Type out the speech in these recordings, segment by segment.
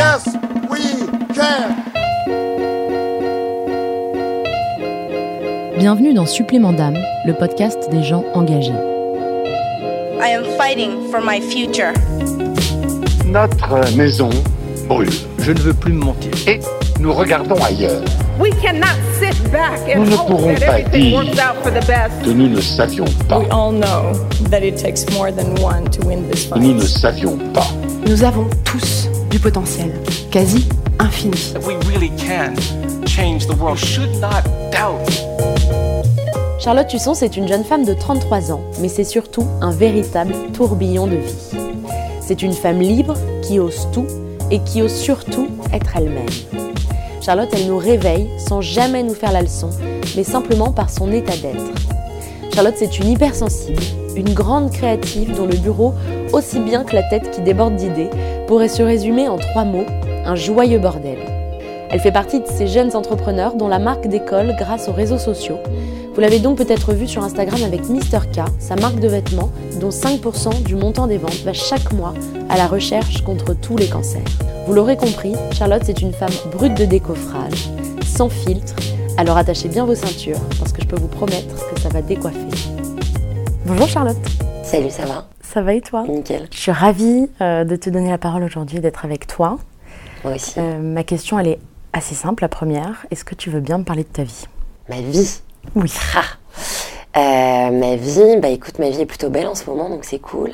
Yes, we can. Bienvenue dans Supplément d'âme, le podcast des gens engagés. I am fighting for my future. Notre maison brûle Je ne veux plus me mentir. et nous regardons ailleurs. We cannot sit back and Nous ne hope pourrons that pas everything dire works out for the best. que nous ne savions pas. We all know that it takes more than one to win this que Nous ne fight. savions pas. Nous avons tous du potentiel, quasi infini. We really can change the world. Should not doubt. Charlotte Tusson, c'est une jeune femme de 33 ans, mais c'est surtout un véritable tourbillon de vie. C'est une femme libre qui ose tout et qui ose surtout être elle-même. Charlotte, elle nous réveille sans jamais nous faire la leçon, mais simplement par son état d'être. Charlotte, c'est une hypersensible, une grande créative dont le bureau, aussi bien que la tête qui déborde d'idées, pourrait se résumer en trois mots, un joyeux bordel. Elle fait partie de ces jeunes entrepreneurs dont la marque décolle grâce aux réseaux sociaux. Vous l'avez donc peut-être vu sur Instagram avec Mister K, sa marque de vêtements, dont 5% du montant des ventes va chaque mois à la recherche contre tous les cancers. Vous l'aurez compris, Charlotte c'est une femme brute de décoffrage, sans filtre, alors attachez bien vos ceintures parce que je peux vous promettre que ça va décoiffer. Bonjour Charlotte, Salut, ça va ça va et toi Nickel. Je suis ravie euh, de te donner la parole aujourd'hui, d'être avec toi. Moi aussi. Euh, ma question elle est assez simple, la première. Est-ce que tu veux bien me parler de ta vie? Ma vie? Oui. Ah. Euh, ma vie, bah écoute, ma vie est plutôt belle en ce moment, donc c'est cool.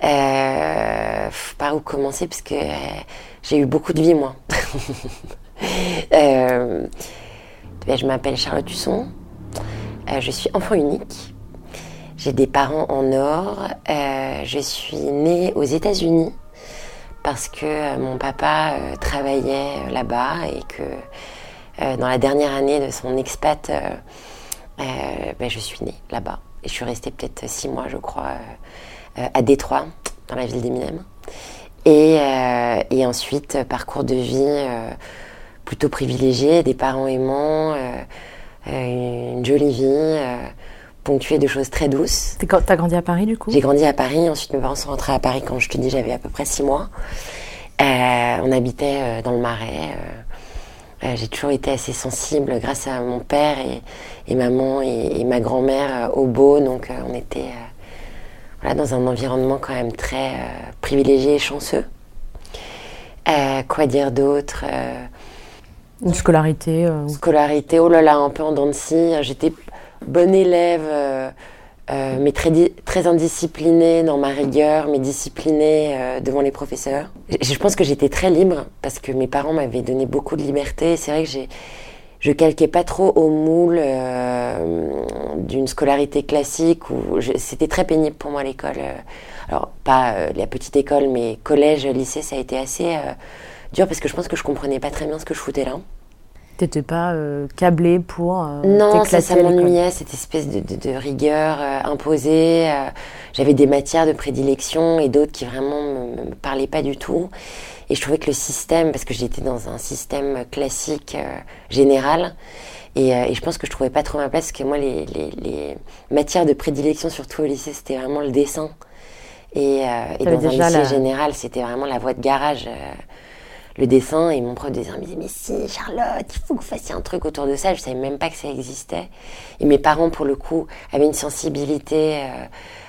Par où commencer parce que j'ai eu beaucoup de vie moi. Je m'appelle Charlotte Husson. Je suis enfant unique. J'ai des parents en or. Euh, je suis née aux États-Unis parce que euh, mon papa euh, travaillait là-bas et que dans la dernière année de son expat, ben, je suis née là-bas. Et je suis restée peut-être six mois, je crois, à Détroit, dans la ville d'Eminem. Et, ensuite, parcours de vie plutôt privilégié, des parents aimants, une jolie vie, de choses très douces. T'as grandi à Paris du coup? J'ai grandi à Paris, ensuite mes parents sont rentrés à Paris quand je te dis j'avais à peu près six mois. Euh, on habitait euh, dans le Marais. euh, j'ai toujours été assez sensible grâce à mon père et, et maman et, et ma grand-mère au beau, donc on était voilà, dans un environnement quand même très privilégié et chanceux. Quoi dire d'autre Une scolarité Scolarité, oh là là, un peu en dents de scie. J'étais bonne élève, euh, euh, mais très, très indisciplinée dans ma rigueur, mais disciplinée euh, devant les professeurs. Je, je pense que j'étais très libre parce que mes parents m'avaient donné beaucoup de liberté. C'est vrai que j'ai, je calquais pas trop au moule d'une scolarité classique où c'était très pénible pour moi l'école. Alors pas la petite école, mais collège, lycée, ça a été assez dur parce que je pense que je comprenais pas très bien ce que je foutais là. T'étais pas euh, câblé pour euh, Non, ça, ça m'ennuyait, cette espèce de, de- de rigueur euh, imposée. J'avais des matières de prédilection et d'autres qui vraiment me, me parlaient pas du tout. Et je trouvais que le système, parce que j'étais dans un système classique général, et, et je pense que je trouvais pas trop ma place, parce que moi, les, les- les matières de prédilection, surtout au lycée, c'était vraiment le dessin. Et, et dans un lycée la- général, c'était vraiment la voie de garage. Le dessin et mon prof de dessin me disait mais si Charlotte il faut que vous fassiez un truc autour de ça je savais même pas que ça existait et mes parents pour le coup avaient une sensibilité euh,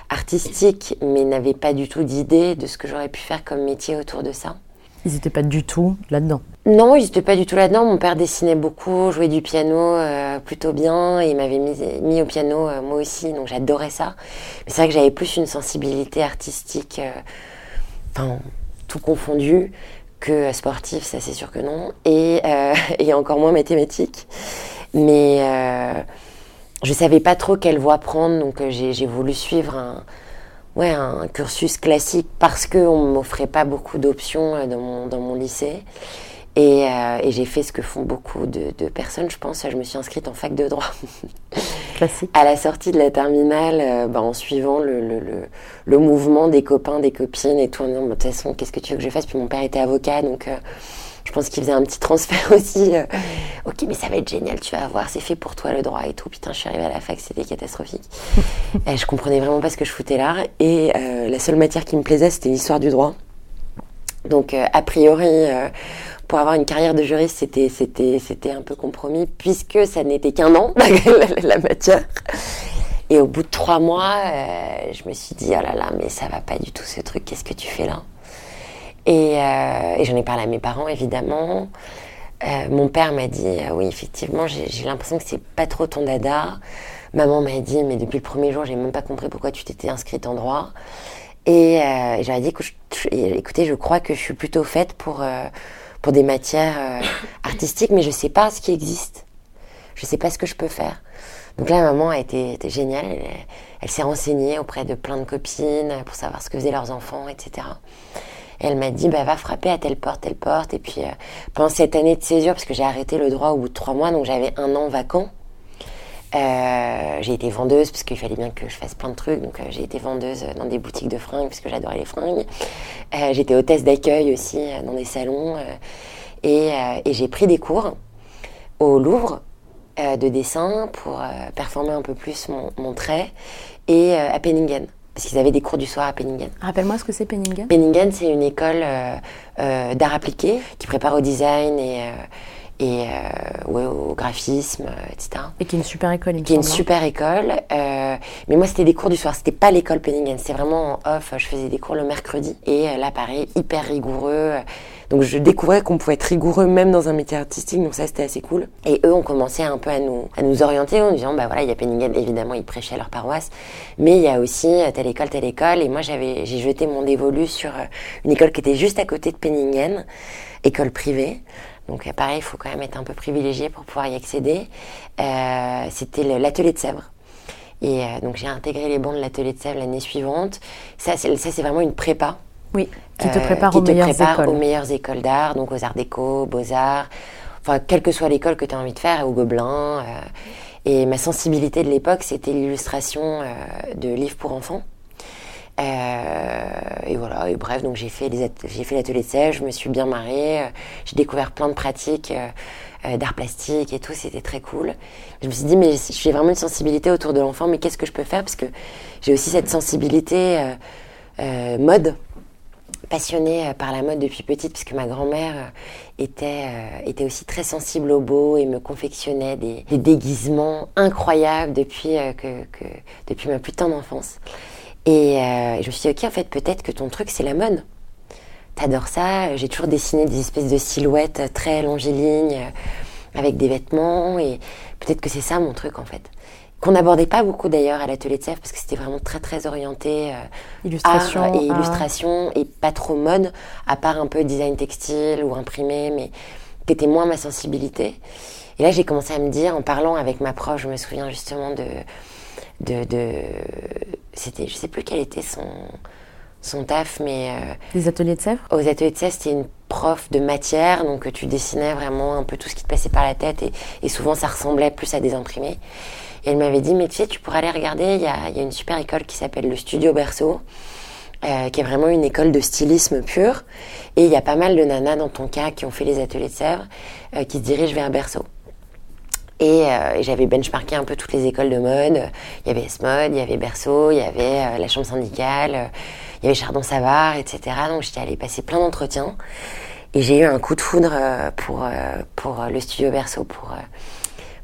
artistique mais n'avaient pas du tout d'idée de ce que j'aurais pu faire comme métier autour de ça Ils étaient pas du tout là-dedans. non, ils n'étaient pas du tout là-dedans. Mon père dessinait beaucoup, jouait du piano euh, plutôt bien, et il m'avait mis, mis au piano euh, moi aussi, donc j'adorais ça. Mais c'est vrai que j'avais plus une sensibilité artistique, euh, enfin tout confondu, que sportif, ça c'est sûr que non, et, euh, encore moins mathématique. Mais euh, je savais pas trop quelle voie prendre, donc euh, j'ai voulu suivre un, ouais, un cursus classique parce qu'on ne m'offrait pas beaucoup d'options dans mon lycée. Et, euh, et j'ai fait ce que font beaucoup de, de personnes, je pense. Je me suis inscrite en fac de droit. Classique. À la sortie de la terminale, euh, bah, en suivant le, le, le, le mouvement des copains, des copines et tout, en disant, Bah, de toute façon, qu'est-ce que tu veux que je fasse? Puis mon père était avocat, donc euh, je pense qu'il faisait un petit transfert aussi. ok, mais ça va être génial, tu vas voir, c'est fait pour toi le droit et tout. Putain, je suis arrivée à la fac, c'était catastrophique. et je comprenais vraiment pas ce que je foutais là. Et la seule matière qui me plaisait, c'était l'histoire du droit. Donc, a priori, pour avoir une carrière de juriste, c'était, c'était, c'était un peu compromis, puisque ça n'était qu'un an, la, matière. Et au bout de trois mois, euh, je me suis dit, oh là là, mais ça va pas du tout ce truc, qu'est-ce que tu fais là? Et, euh, j'en ai parlé à mes parents, évidemment. Euh, mon père m'a dit, oui, effectivement, j'ai, l'impression que c'est pas trop ton dada. Maman m'a dit, mais depuis le premier jour, j'ai même pas compris pourquoi tu t'étais inscrite en droit. Et, et j'avais dit, écoutez, je crois que je suis plutôt faite pour, pour des matières euh, artistiques, mais je sais pas ce qui existe. Je sais pas ce que je peux faire. Donc là, maman a été, été géniale. Elle, s'est renseignée auprès de plein de copines pour savoir ce que faisaient leurs enfants, etc. Et elle m'a dit, bah, va frapper à telle porte, telle porte. Et puis, euh, pendant cette année de césure, parce que j'ai arrêté le droit au bout de trois mois, donc j'avais un an vacant, euh, j'ai été vendeuse, parce qu'il fallait bien que je fasse plein de trucs. Donc, euh, j'ai été vendeuse dans des boutiques de fringues, parce que j'adorais les fringues. Euh, J'étais hôtesse d'accueil aussi, euh, dans des salons. euh, et euh, et j'ai pris des cours au Louvre euh, de dessin pour euh, performer un peu plus mon, mon trait et euh, à Penningen parce qu'ils avaient des cours du soir à Penningen. Rappelle-moi ce que c'est Penningen. Penningen, c'est une école euh, euh, d'art appliqué qui prépare au design et, euh, et euh, ouais, au graphisme, euh, etc. Et qui est une super école, il Qui est une hein. super école. euh, mais moi, c'était des cours du soir. C'était pas l'école Penningen. C'était vraiment en off. Je faisais des cours le mercredi. Et là, pareil, hyper rigoureux. Donc, je découvrais qu'on pouvait être rigoureux même dans un métier artistique. Donc, ça, c'était assez cool. Et eux ont commencé un peu à nous, à nous orienter en disant, bah voilà, il y a Penningen. Évidemment, ils prêchaient leur paroisse. Mais il y a aussi telle école, telle école. Et moi, j'avais, j'ai jeté mon dévolu sur une école qui était juste à côté de Penningen. École privée. Donc euh, pareil, il faut quand même être un peu privilégié pour pouvoir y accéder. Euh, C'était l'atelier de Sèvres. Et euh, donc j'ai intégré les bancs de l'atelier de Sèvres l'année suivante. Ça, c'est vraiment une prépa. Oui, qui te euh, prépare qui aux te meilleures prépare écoles. aux meilleures écoles d'art, donc aux arts déco, beaux-arts, enfin quelle que soit l'école que tu as envie de faire, au Gobelin. et ma sensibilité de l'époque, c'était l'illustration de livres pour enfants. Euh, et voilà, et bref, donc j'ai fait j'ai fait l'atelier de sèche, je me suis bien marrée, euh, j'ai découvert plein de pratiques euh, d'art plastique et tout, c'était très cool. Je me suis dit, mais j'ai vraiment une sensibilité autour de l'enfant, mais qu'est-ce que je peux faire? Parce que j'ai aussi cette sensibilité mode, passionnée par la mode depuis petite, puisque ma grand-mère était, était aussi très sensible au beau et me confectionnait des, déguisements incroyables depuis, que, depuis ma plus tendre enfance. Et euh, je me suis dit, ok, en fait, peut-être que ton truc, c'est la mode. T'adores ça. J'ai toujours dessiné des espèces de silhouettes très longilignes, euh, avec des vêtements, et peut-être que c'est ça mon truc, en fait. Qu'on n'abordait pas beaucoup d'ailleurs à l'atelier de Sèvres, parce que c'était vraiment très, très orienté. euh, Illustration, art et illustration et pas trop mode, à part un peu design textile ou imprimé, mais qui était moins ma sensibilité. Et là, j'ai commencé à me dire, en parlant avec ma prof, je me souviens justement de, de, de c'était, je sais plus quel était son, son taf, mais euh, Des ateliers de Sèvres? aux ateliers de Sèvres, c'était une prof de matière, donc euh, tu dessinais vraiment un peu tout ce qui te passait par la tête et, et souvent ça ressemblait plus à des imprimés. Et elle m'avait dit, mais tu sais, tu pourrais aller regarder, il y a, y a une super école qui s'appelle le Studio Berceau, euh, qui est vraiment une école de stylisme pur. Et il y a pas mal de nanas dans ton cas qui ont fait les ateliers de Sèvres, euh, qui se dirigent vers Berceau. Et, euh, et j'avais benchmarké un peu toutes les écoles de mode. Il y avait S-Mode, il y avait Berceau, il y avait euh, la Chambre syndicale, euh, il y avait Chardon-Savard, etc. Donc j'étais allée passer plein d'entretiens. Et j'ai eu un coup de foudre pour, pour le studio Berceau, pour,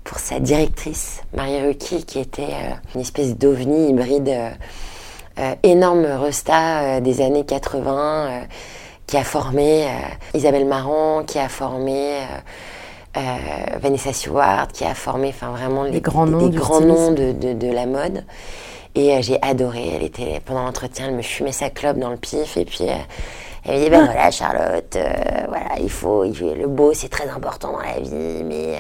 pour sa directrice, Marie Rucky, qui était une espèce d'ovni hybride, énorme resta des années 80, euh, qui a formé Isabelle Marant, qui a formé euh, Vanessa Stewart, qui a formé enfin vraiment les, grands noms grands de, de, de la mode. Et euh, j'ai adoré. Elle était pendant l'entretien, elle me fumait sa clope dans le pif et puis euh, elle me dit ben voilà Charlotte, voilà il faut, il faut- le beau c'est très important dans la vie, mais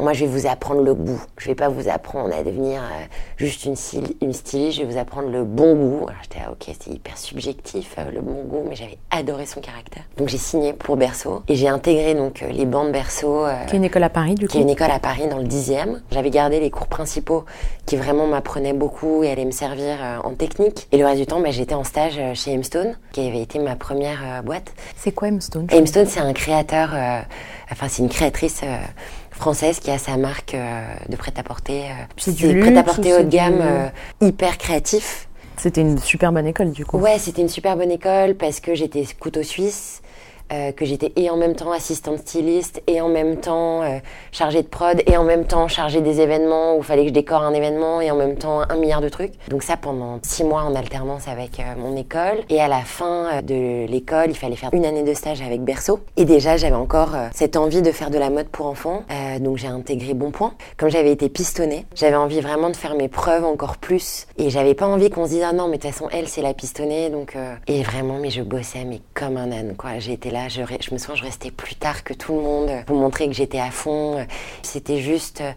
moi je vais vous apprendre le goût. Je vais pas vous apprendre à devenir euh, juste une, styl- une styliste, je vais vous apprendre le bon goût. Alors j'étais ok, c'est hyper subjectif euh, le bon goût, mais j'avais adoré son caractère. Donc j'ai signé pour Berceau et j'ai intégré donc euh, les bandes Berceau. Qui est une école à Paris, du qui coup. est une école à Paris dans le 10e. J'avais gardé les cours principaux qui vraiment m'apprenaient beaucoup et allaient me servir en technique. Et le reste du temps, bah, j'étais en stage chez Hemstone, qui avait été ma première boîte. C'est quoi Hemstone Hemstone, c'est un créateur, enfin c'est une créatrice française qui a sa marque euh, de prêt-à-porter. euh, C'est du prêt-à-porter haut de gamme, du- euh, hyper créatif. C'était une super bonne école, du coup. Ouais, c'était une super bonne école parce que j'étais couteau suisse, euh, que j'étais et en même temps assistante styliste, et en même temps euh, chargée de prod, et en même temps chargée des événements où il fallait que je décore un événement, et en même temps un milliard de trucs. Donc ça pendant six mois en alternance avec euh, mon école. Et à la fin de l'école, il fallait faire une année de stage avec Berceau. Et déjà, j'avais encore cette envie de faire de la mode pour enfants. Donc j'ai intégré Bonpoint. Comme j'avais été pistonnée, j'avais envie vraiment de faire mes preuves encore plus. Et j'avais pas envie qu'on se dise, ah non, mais de toute façon, elle, c'est la pistonnée. Donc, Et vraiment, mais je bossais mais comme un âne. quoi. J'étais là, je, je me souviens, je restais plus tard que tout le monde euh, pour montrer que j'étais à fond. Euh, C'était juste euh,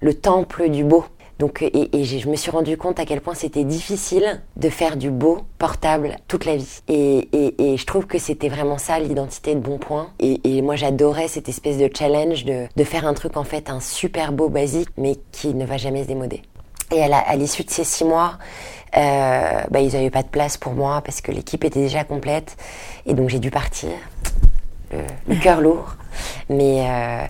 le temple du beau. Donc, et, je me suis rendu compte à quel point c'était difficile de faire du beau portable toute la vie. Et, je trouve que c'était vraiment ça l'identité de Bon Point. Et, moi j'adorais cette espèce de challenge de, faire un truc en fait un super beau basique mais qui ne va jamais se démoder. Et à l'issue de ces six mois, euh, bah, ils n'avaient pas de place pour moi parce que l'équipe était déjà complète. Et donc j'ai dû partir, le, le cœur lourd. Mais euh,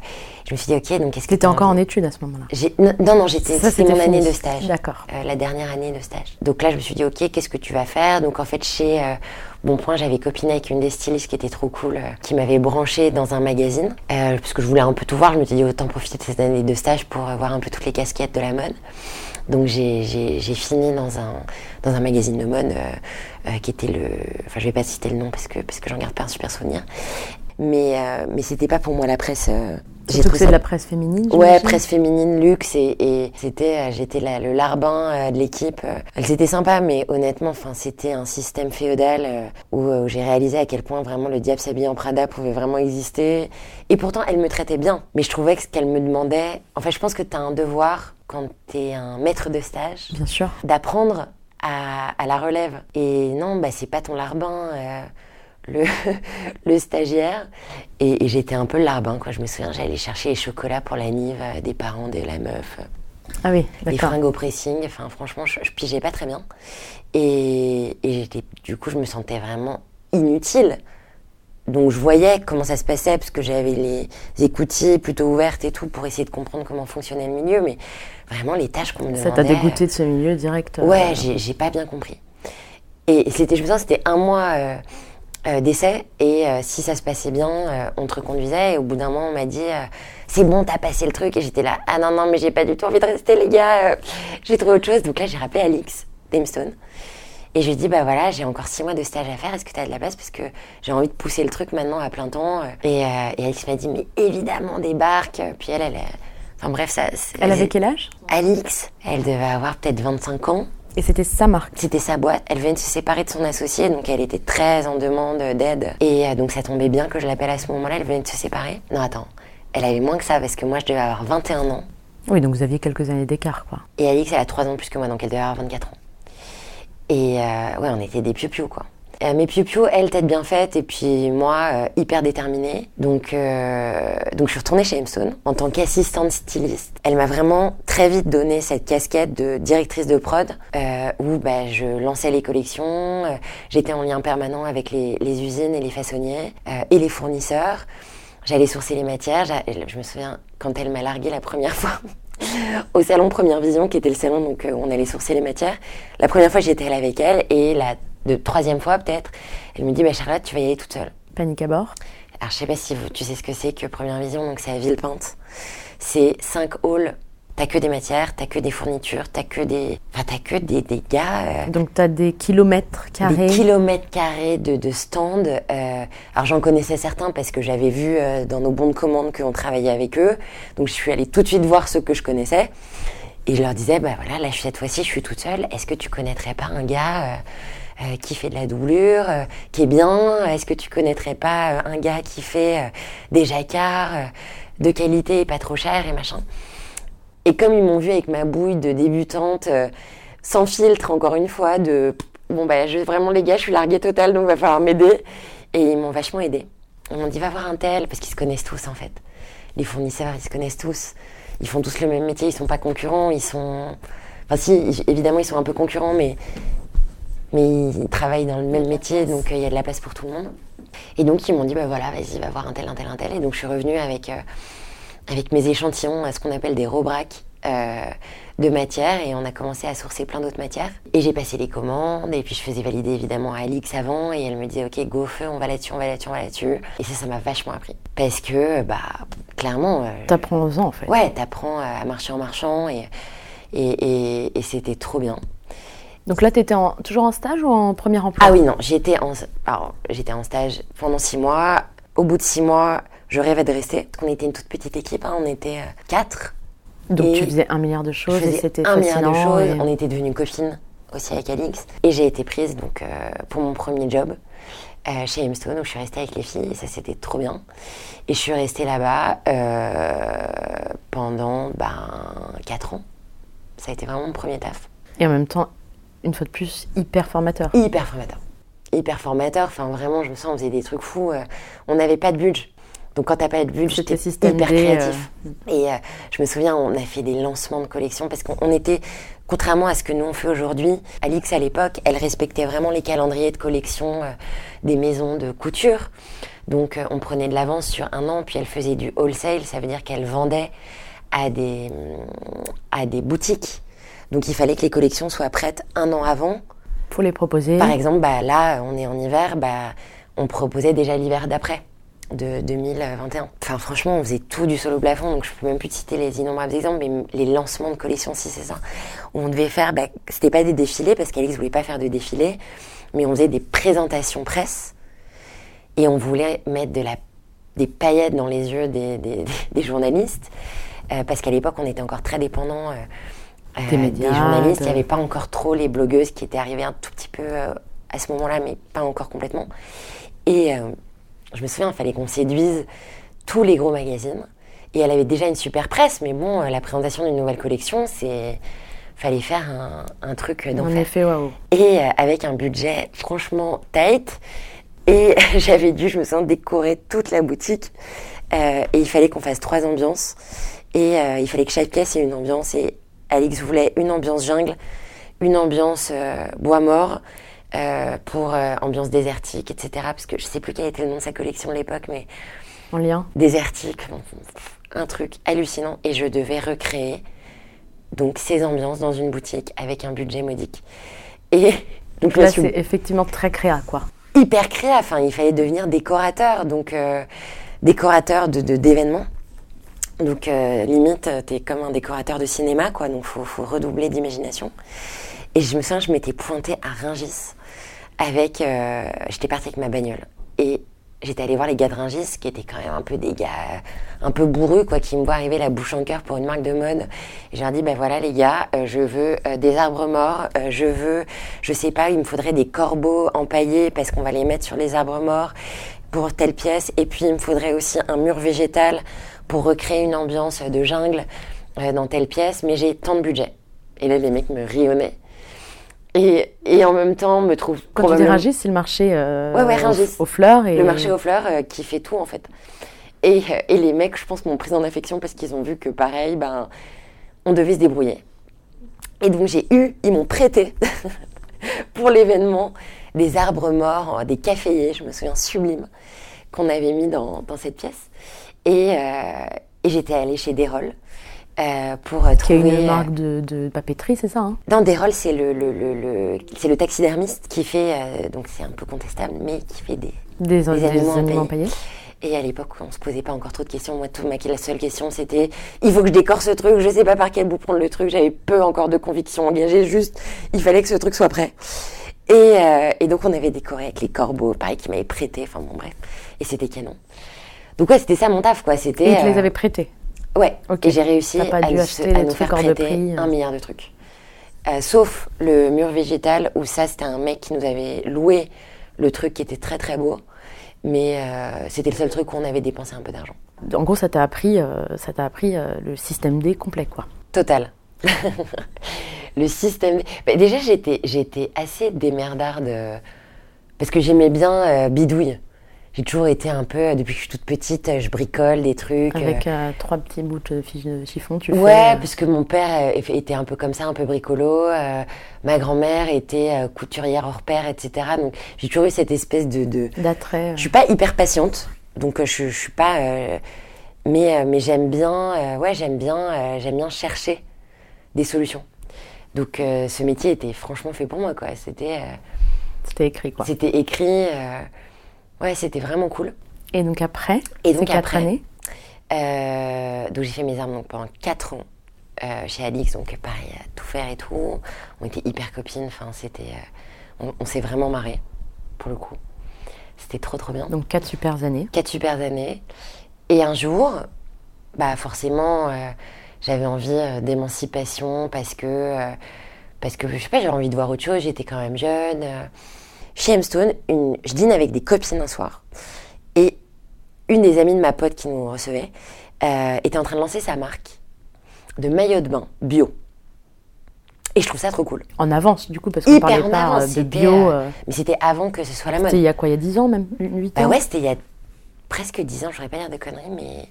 je me suis dit, ok, donc qu'est-ce que T'étais t'as encore en études à ce moment-là? Non, non, non, j'étais, c'était mon année de stage. D'accord. Euh, la dernière année de stage. Donc là, je me suis dit, ok, qu'est-ce que tu vas faire? Donc en fait, chez euh, Bonpoint, j'avais copiné avec une des stylistes qui était trop cool, euh, qui m'avait branché dans un magazine, euh, parce que je voulais un peu tout voir. Je me suis dit, autant profiter de cette année de stage pour euh, voir un peu toutes les casquettes de la mode. Donc j'ai, j'ai, j'ai fini dans un, dans un magazine de mode euh, euh, qui était le... Enfin, je vais pas citer le nom parce que, parce que j'en garde pas un super souvenir. Mais, euh, mais c'était pas pour moi la presse. euh, j'ai Surtout que c'est ça de la presse féminine. Ouais, presse féminine, luxe, et, et c'était, euh, j'étais la- le larbin euh, de l'équipe. Euh, Elle était sympa, mais honnêtement, enfin, c'était un système féodal où, où j'ai réalisé à quel point vraiment le diable s'habille en Prada pouvait vraiment exister. Et pourtant, elle me traitait bien, mais je trouvais que ce qu'elle me demandait, en fait, je pense que tu as un devoir quand tu es un maître de stage Bien sûr. d'apprendre à, à la relève. Et non, bah, c'est pas ton larbin, euh, le, le stagiaire. Et, et j'étais un peu le larbin, quoi. Je me souviens, j'allais chercher les chocolats pour la nive euh, des parents de la meuf, euh, Ah oui, les fringues au pressing. Enfin, franchement, je, je pigeais pas très bien. Et, et j'étais, du coup, je me sentais vraiment inutile. Donc je voyais comment ça se passait parce que j'avais les écoutilles plutôt ouvertes et tout pour essayer de comprendre comment fonctionnait le milieu, mais vraiment les tâches qu'on me Ça demandait. t'a dégoûté de ce milieu direct. euh, Ouais, j'ai j'ai pas bien compris. Et et c'était, je me souviens, c'était un mois euh, euh, d'essai et euh, si ça se passait bien, euh, on te reconduisait et au bout d'un moment, on m'a dit euh, c'est bon, t'as passé le truc et j'étais là ah non non mais j'ai pas du tout envie de rester les gars, j'ai trouvé autre chose. Donc là, j'ai rappelé Alix Damestone et je lui ai dit bah voilà, j'ai encore six mois de stage à faire, est-ce que t'as de la place? Parce que j'ai envie de pousser le truc maintenant à plein temps. Et, et Alix m'a dit mais évidemment débarque. Puis elle, elle, enfin bref ça. Elle avait quel âge? Alix, elle devait avoir peut-être 25 ans. Et c'était sa marque. C'était sa boîte. Elle venait de se séparer de son associé, donc elle était très en demande d'aide. Et euh, donc ça tombait bien que je l'appelle à ce moment-là. Elle venait de se séparer. Non, attends. Elle avait moins que ça parce que moi je devais avoir 21 ans. Oui, donc vous aviez quelques années d'écart, quoi. Et Alix, elle a 3 ans de plus que moi, donc elle devait avoir 24 ans. Et euh, ouais, on était des piou quoi. Euh, mais piou elle, tête bien faite, et puis moi, euh, hyper déterminée. Donc, euh, donc je suis retournée chez Hemstone en tant qu'assistante styliste. Elle m'a vraiment très vite donné cette casquette de directrice de prod, euh, où bah, je lançais les collections, j'étais en lien permanent avec les, usines et les façonniers et les fournisseurs. J'allais sourcer les matières. Je me souviens quand elle m'a largué la première fois au salon Première Vision, qui était le salon donc où on allait sourcer les matières. La première fois, j'étais allée avec elle, et la de troisième fois peut-être, elle me dit bah, Charlotte, tu vas y aller toute seule. Panique à bord. Alors je sais pas si vous, tu sais ce que c'est que Première Vision, donc c'est à Villepinte. C'est cinq halls. T'as que des matières, t'as que des fournitures, t'as que des, enfin t'as que des, des gars. euh, Donc t'as des kilomètres carrés. des kilomètres carrés de, de stands. euh, alors j'en connaissais certains parce que j'avais vu euh, dans nos bons de commande qu'on travaillait avec eux. Donc je suis allée tout de suite voir ceux que je connaissais. Et je leur disais, bah voilà, là cette fois-ci je suis toute seule. Est-ce que tu connaîtrais pas un gars euh, qui fait de la doublure, euh, qui est bien Est-ce que tu connaîtrais pas euh, un gars qui fait des jacquards de qualité et pas trop cher et machin? Et comme ils m'ont vu avec ma bouille de débutante, sans filtre encore une fois, de bon bah je, vraiment les gars, je suis larguée totale donc va falloir m'aider. Et ils m'ont vachement aidé. Ils m'ont dit va voir un tel parce qu'ils se connaissent tous en fait. Les fournisseurs ils se connaissent tous. Ils font tous le même métier, ils sont pas concurrents, ils sont. Enfin si, évidemment ils sont un peu concurrents mais mais ils travaillent dans le même métier, donc euh, il y a de la place pour tout le monde. Et donc ils m'ont dit, bah voilà, vas-y, va voir un tel, un tel, un tel. Et donc je suis revenue avec, euh, avec mes échantillons, à ce qu'on appelle des robracs euh, de matière, et on a commencé à sourcer plein d'autres matières. Et j'ai passé les commandes, et puis je faisais valider évidemment à Alix avant, et elle me disait, ok, go feu, on va là-dessus, on va là-dessus, on va là-dessus. Et ça, ça m'a vachement appris. Parce que, bah, clairement... euh, T'apprends aux ans en fait. Ouais, t'apprends à marcher en marchant, et, et, et, et c'était trop bien. Donc là, t'étais en, toujours en stage ou en premier emploi? Ah oui, non, j'étais en, alors, j'étais en stage pendant six mois. Au bout de six mois, je rêvais de rester. Parce qu'on était une toute petite équipe, hein, on était euh, quatre. Donc Et tu faisais un milliard de Je choses et faisais c'était un milliard de choses. et- On était devenues copines aussi avec Alix. Et j'ai été prise donc, euh, pour mon premier job euh, chez Hemstone, où je suis restée avec les filles. Et ça, c'était trop bien. Et je suis restée là-bas euh, pendant ben, quatre ans. Ça a été vraiment mon premier taf. Et en même temps, une fois de plus, hyper formateur. hyper formateur. Hyper formateur, enfin vraiment, je me sens, on faisait des trucs fous. euh, on n'avait pas de budget. Donc quand t'as pas de budget, système hyper D, créatif. Et euh, je me souviens, on a fait des lancements de collections parce qu'on on était, contrairement à ce que nous on fait aujourd'hui, Alix à l'époque, elle respectait vraiment les calendriers de collection euh, des maisons de couture. Donc euh, on prenait de l'avance sur un an, puis elle faisait du wholesale, ça veut dire qu'elle vendait à des, à des boutiques. Donc il fallait que les collections soient prêtes un an avant Faut les proposer. par exemple, bah, là, on est en hiver, bah, on proposait déjà l'hiver d'après, de 2021. Enfin, franchement, on faisait tout du solo plafond, donc je peux même plus te citer les innombrables exemples, mais les lancements de collections, si c'est ça, où on devait faire, bah, c'était pas des défilés, parce qu'Alex voulait pas faire de défilés, mais on faisait des présentations presse, et on voulait mettre de la, des paillettes dans les yeux des, des- des journalistes, euh, parce qu'à l'époque, on était encore très dépendant euh, Des médias, journalistes. Il n'y avait pas encore trop les blogueuses qui étaient arrivées un tout petit peu euh, à ce moment-là, mais pas encore complètement. Et euh, je me souviens, il fallait qu'on séduise tous les gros magazines. Et elle avait déjà une super presse, mais bon, euh, la présentation d'une nouvelle collection, c'est fallait faire un, un truc En d'enfer effet, waouh. et euh, avec un budget franchement tight. Et j'avais dû, je me sens, décorer toute la boutique. Euh, et il fallait qu'on fasse trois ambiances. Et euh, il fallait que chaque pièce ait une ambiance. Et Alix voulait une ambiance jungle, une ambiance euh, bois mort, euh, pour euh, ambiance désertique, etc. Parce que je sais plus quel était le nom de sa collection de l'époque, mais En lien. désertique, un truc hallucinant. Et je devais recréer donc ces ambiances dans une boutique avec un budget modique. Et donc Là, suis c'est effectivement très créa, quoi. hyper créa. Enfin, il fallait devenir décorateur, donc décorateur de- d'événements. Donc euh, limite, euh, t'es comme un décorateur de cinéma, quoi. Donc faut, faut redoubler d'imagination. Et je me souviens, je m'étais pointée à Ringis avec, euh, j'étais partie avec ma bagnole et j'étais allée voir les gars de Ringis qui étaient quand même un peu des gars un peu bourrus quoi, qui me voient arriver la bouche en cœur pour une marque de mode. Et je leur dis ben voilà les gars, euh, je veux des arbres morts, je veux, je sais pas, il me faudrait des corbeaux empaillés parce qu'on va les mettre sur les arbres morts pour telle pièce. Et puis il me faudrait aussi un mur végétal pour recréer une ambiance de jungle euh, dans telle pièce. Mais j'ai tant de budget. Et là les mecs me rionnaient. Et, et en même temps me trouvent Quand tu dis probablement- Rungis, c'est le marché euh, Ouais, ouais, aux- fleurs. Et... le marché aux fleurs euh, qui fait tout en fait. Et, euh, et les mecs, je pense, m'ont prise en affection parce qu'ils ont vu que pareil, ben, on devait se débrouiller. Et donc j'ai eu, ils m'ont prêté pour l'événement des arbres morts, des caféiers, je me souviens, sublimes, qu'on avait mis dans, dans cette pièce. Et, euh, et j'étais allée chez Desrolles euh, pour euh, Qui est trouver... une euh, marque de, de papeterie, c'est ça hein? Non, Desrolles, c'est le, le, le, le- c'est le taxidermiste qui fait, euh, donc c'est un peu contestable, mais qui fait des, Des, des, animaux empaillés. empaillés. Et à l'époque, on se posait pas encore trop de questions. Moi, tout ma la seule question, c'était il faut que je décore ce truc. Je sais pas par quel bout prendre le truc. J'avais peu encore de conviction engagée. Juste, il fallait que ce truc soit prêt. Et, euh, et donc, on avait décoré avec les corbeaux, pareil, qui m'avaient prêté. Enfin bon, bref. Et c'était canon. Donc ouais, c'était ça mon taf, quoi. C'était. Et te les euh, avaient prêtés. Ouais. Ok. Et j'ai réussi pas à, nous, à faire prêter prix, un milliard de trucs. Euh, sauf le mur végétal où ça, c'était un mec qui nous avait loué le truc qui était très très beau. Mais euh, c'était le seul truc où on avait dépensé un peu d'argent. En gros, ça t'a appris, euh, ça t'a appris le système D complet, quoi. Total. le système. D- Bah, déjà, j'étais, j'étais assez démerdarde parce que j'aimais bien bidouille. J'ai toujours été un peu, euh, depuis que je suis toute petite, euh, je bricole des trucs. euh, Avec euh, trois petits bouts de de chiffon, tu Ouais, fais. euh, parce que mon père était un peu comme ça, un peu bricolo. euh, ma grand-mère était euh, couturière hors pair, etc. Donc j'ai toujours eu cette espèce de. de... d'attrait. euh. Je suis pas hyper patiente, donc je, je suis pas. mais mais j'aime bien, ouais, j'aime bien, j'aime bien chercher des solutions. Donc ce métier était franchement fait pour moi, quoi. C'était C'était écrit, quoi. c'était écrit. Ouais, c'était vraiment cool. Et donc après, Et donc quatre après, années, Euh, donc j'ai fait mes armes donc, pendant 4 ans euh, chez Alix, donc pareil, à tout faire et tout. On était hyper copines, enfin c'était, euh, on, on s'est vraiment marré pour le coup. C'était trop trop bien. donc quatre super années. Quatre super années. Et un jour, bah forcément, j'avais envie d'émancipation parce que, parce que je sais pas, j'avais envie de voir autre chose. J'étais quand même jeune. Chez Hemstone, une, je dîne avec des copines un soir et une des amies de ma pote qui nous recevait euh, était en train de lancer sa marque de maillot de bain bio. Et je trouve ça trop cool. En avance, du coup, parce qu'on parlait en pas avance. euh, de bio. euh, mais c'était avant que ce soit la mode. C'était il y a quoi Il y a 10 ans, même 8 ans Bah ouais, c'était il y a presque 10 ans, je voudrais pas dire de conneries, mais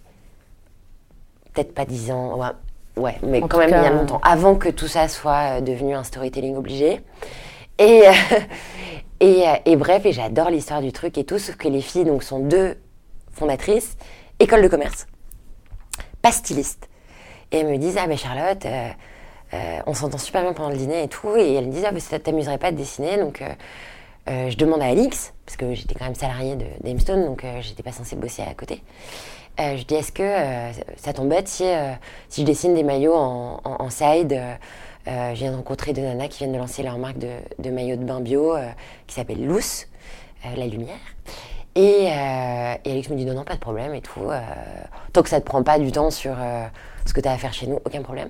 peut-être pas 10 ans, ouais, ouais mais En quand même il y a longtemps, avant que tout ça soit devenu un storytelling obligé. Et, euh, et, euh, et bref, et j'adore l'histoire du truc et tout, sauf que les filles donc, sont deux fondatrices, école de commerce, pas stylistes. Et elles me disent, ah mais Charlotte, euh, euh, on s'entend super bien pendant le dîner et tout, et elles me disent, ah mais ça t'amuserait pas de dessiner, donc... je demande à Alix, parce que j'étais quand même salariée de d'Aimstone, donc j'étais pas censée bosser à côté. Je dis est-ce que ça t'embête si, si je dessine des maillots en, side Je viens de rencontrer deux nanas qui viennent de lancer leur marque de, de maillots de bain bio euh, qui s'appelle Loose, euh, la lumière. Et, euh, Alix me dit non, non, pas de problème et tout. euh, tant que ça te prend pas du temps sur euh, ce que tu as à faire chez nous, aucun problème.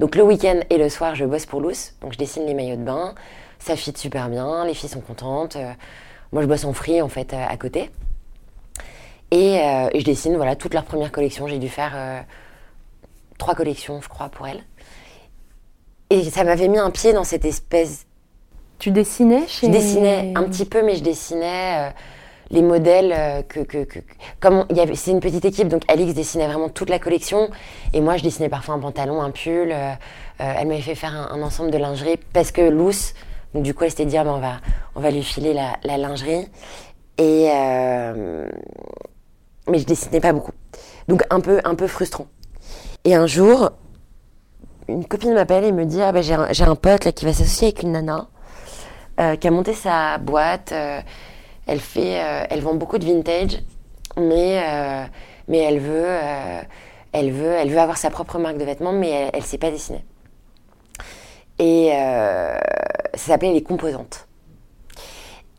Donc le week-end et le soir, je bosse pour Loose. Donc je dessine les maillots de bain. Ça fit super bien, les filles sont contentes. euh, moi, je bosse en free en fait euh, à côté. Et, euh, je dessine voilà toute leur première collection. J'ai dû faire euh, trois collections, je crois, pour elles. Et ça m'avait mis un pied dans cette espèce Tu dessinais chez. je dessinais un petit peu, mais je dessinais euh, les modèles euh, que, que, que- comme on- il y avait, c'est une petite équipe, donc Alix dessinait vraiment toute la collection, et moi je dessinais parfois un pantalon, un pull. euh, elle m'avait fait faire un, un ensemble de lingerie parce que Luce, donc du coup elle s'était dit ah, ben, on va on va lui filer la, la lingerie, et mais je dessinais pas beaucoup, donc un peu un peu frustrant. Et un jour, une copine m'appelle et me dit ah ben j'ai un, pote là qui va s'associer avec une nana euh, qui a monté sa boîte. euh, elle fait, euh, elle vend beaucoup de vintage, mais mais elle veut, elle veut, elle veut avoir sa propre marque de vêtements, mais elle, elle sait pas dessiner. Et ça s'appelait les composantes.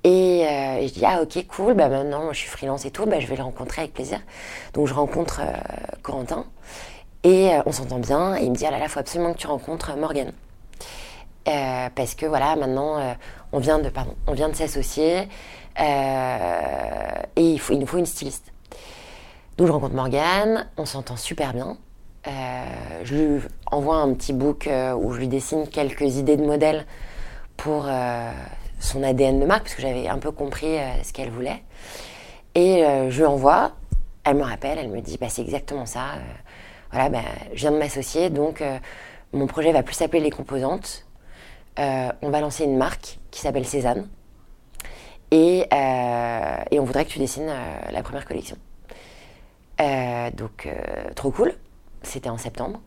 Et, je dis ah ok cool, bah maintenant je suis freelance et tout, bah je vais le rencontrer avec plaisir. Donc je rencontre Corentin et euh, on s'entend bien. Et il me dit ah là là faut absolument que tu rencontres Morgane. Euh, parce que voilà, maintenant, euh, on vient de, pardon, on vient de s'associer euh, et il, faut, nous faut une styliste. Donc je rencontre Morgane, on s'entend super bien. Euh, je lui envoie un petit book euh, où je lui dessine quelques idées de modèles pour euh, son ADN de marque, parce que j'avais un peu compris euh, ce qu'elle voulait. Et euh, je lui envoie, elle me rappelle, elle me dit bah, c'est exactement ça. Voilà, bah, je viens de m'associer, donc euh, mon projet va plus s'appeler Les Composantes. Euh, on va lancer une marque qui s'appelle Cézanne. Et, euh, et on voudrait que tu dessines la première collection. Donc, trop cool. C'était en septembre.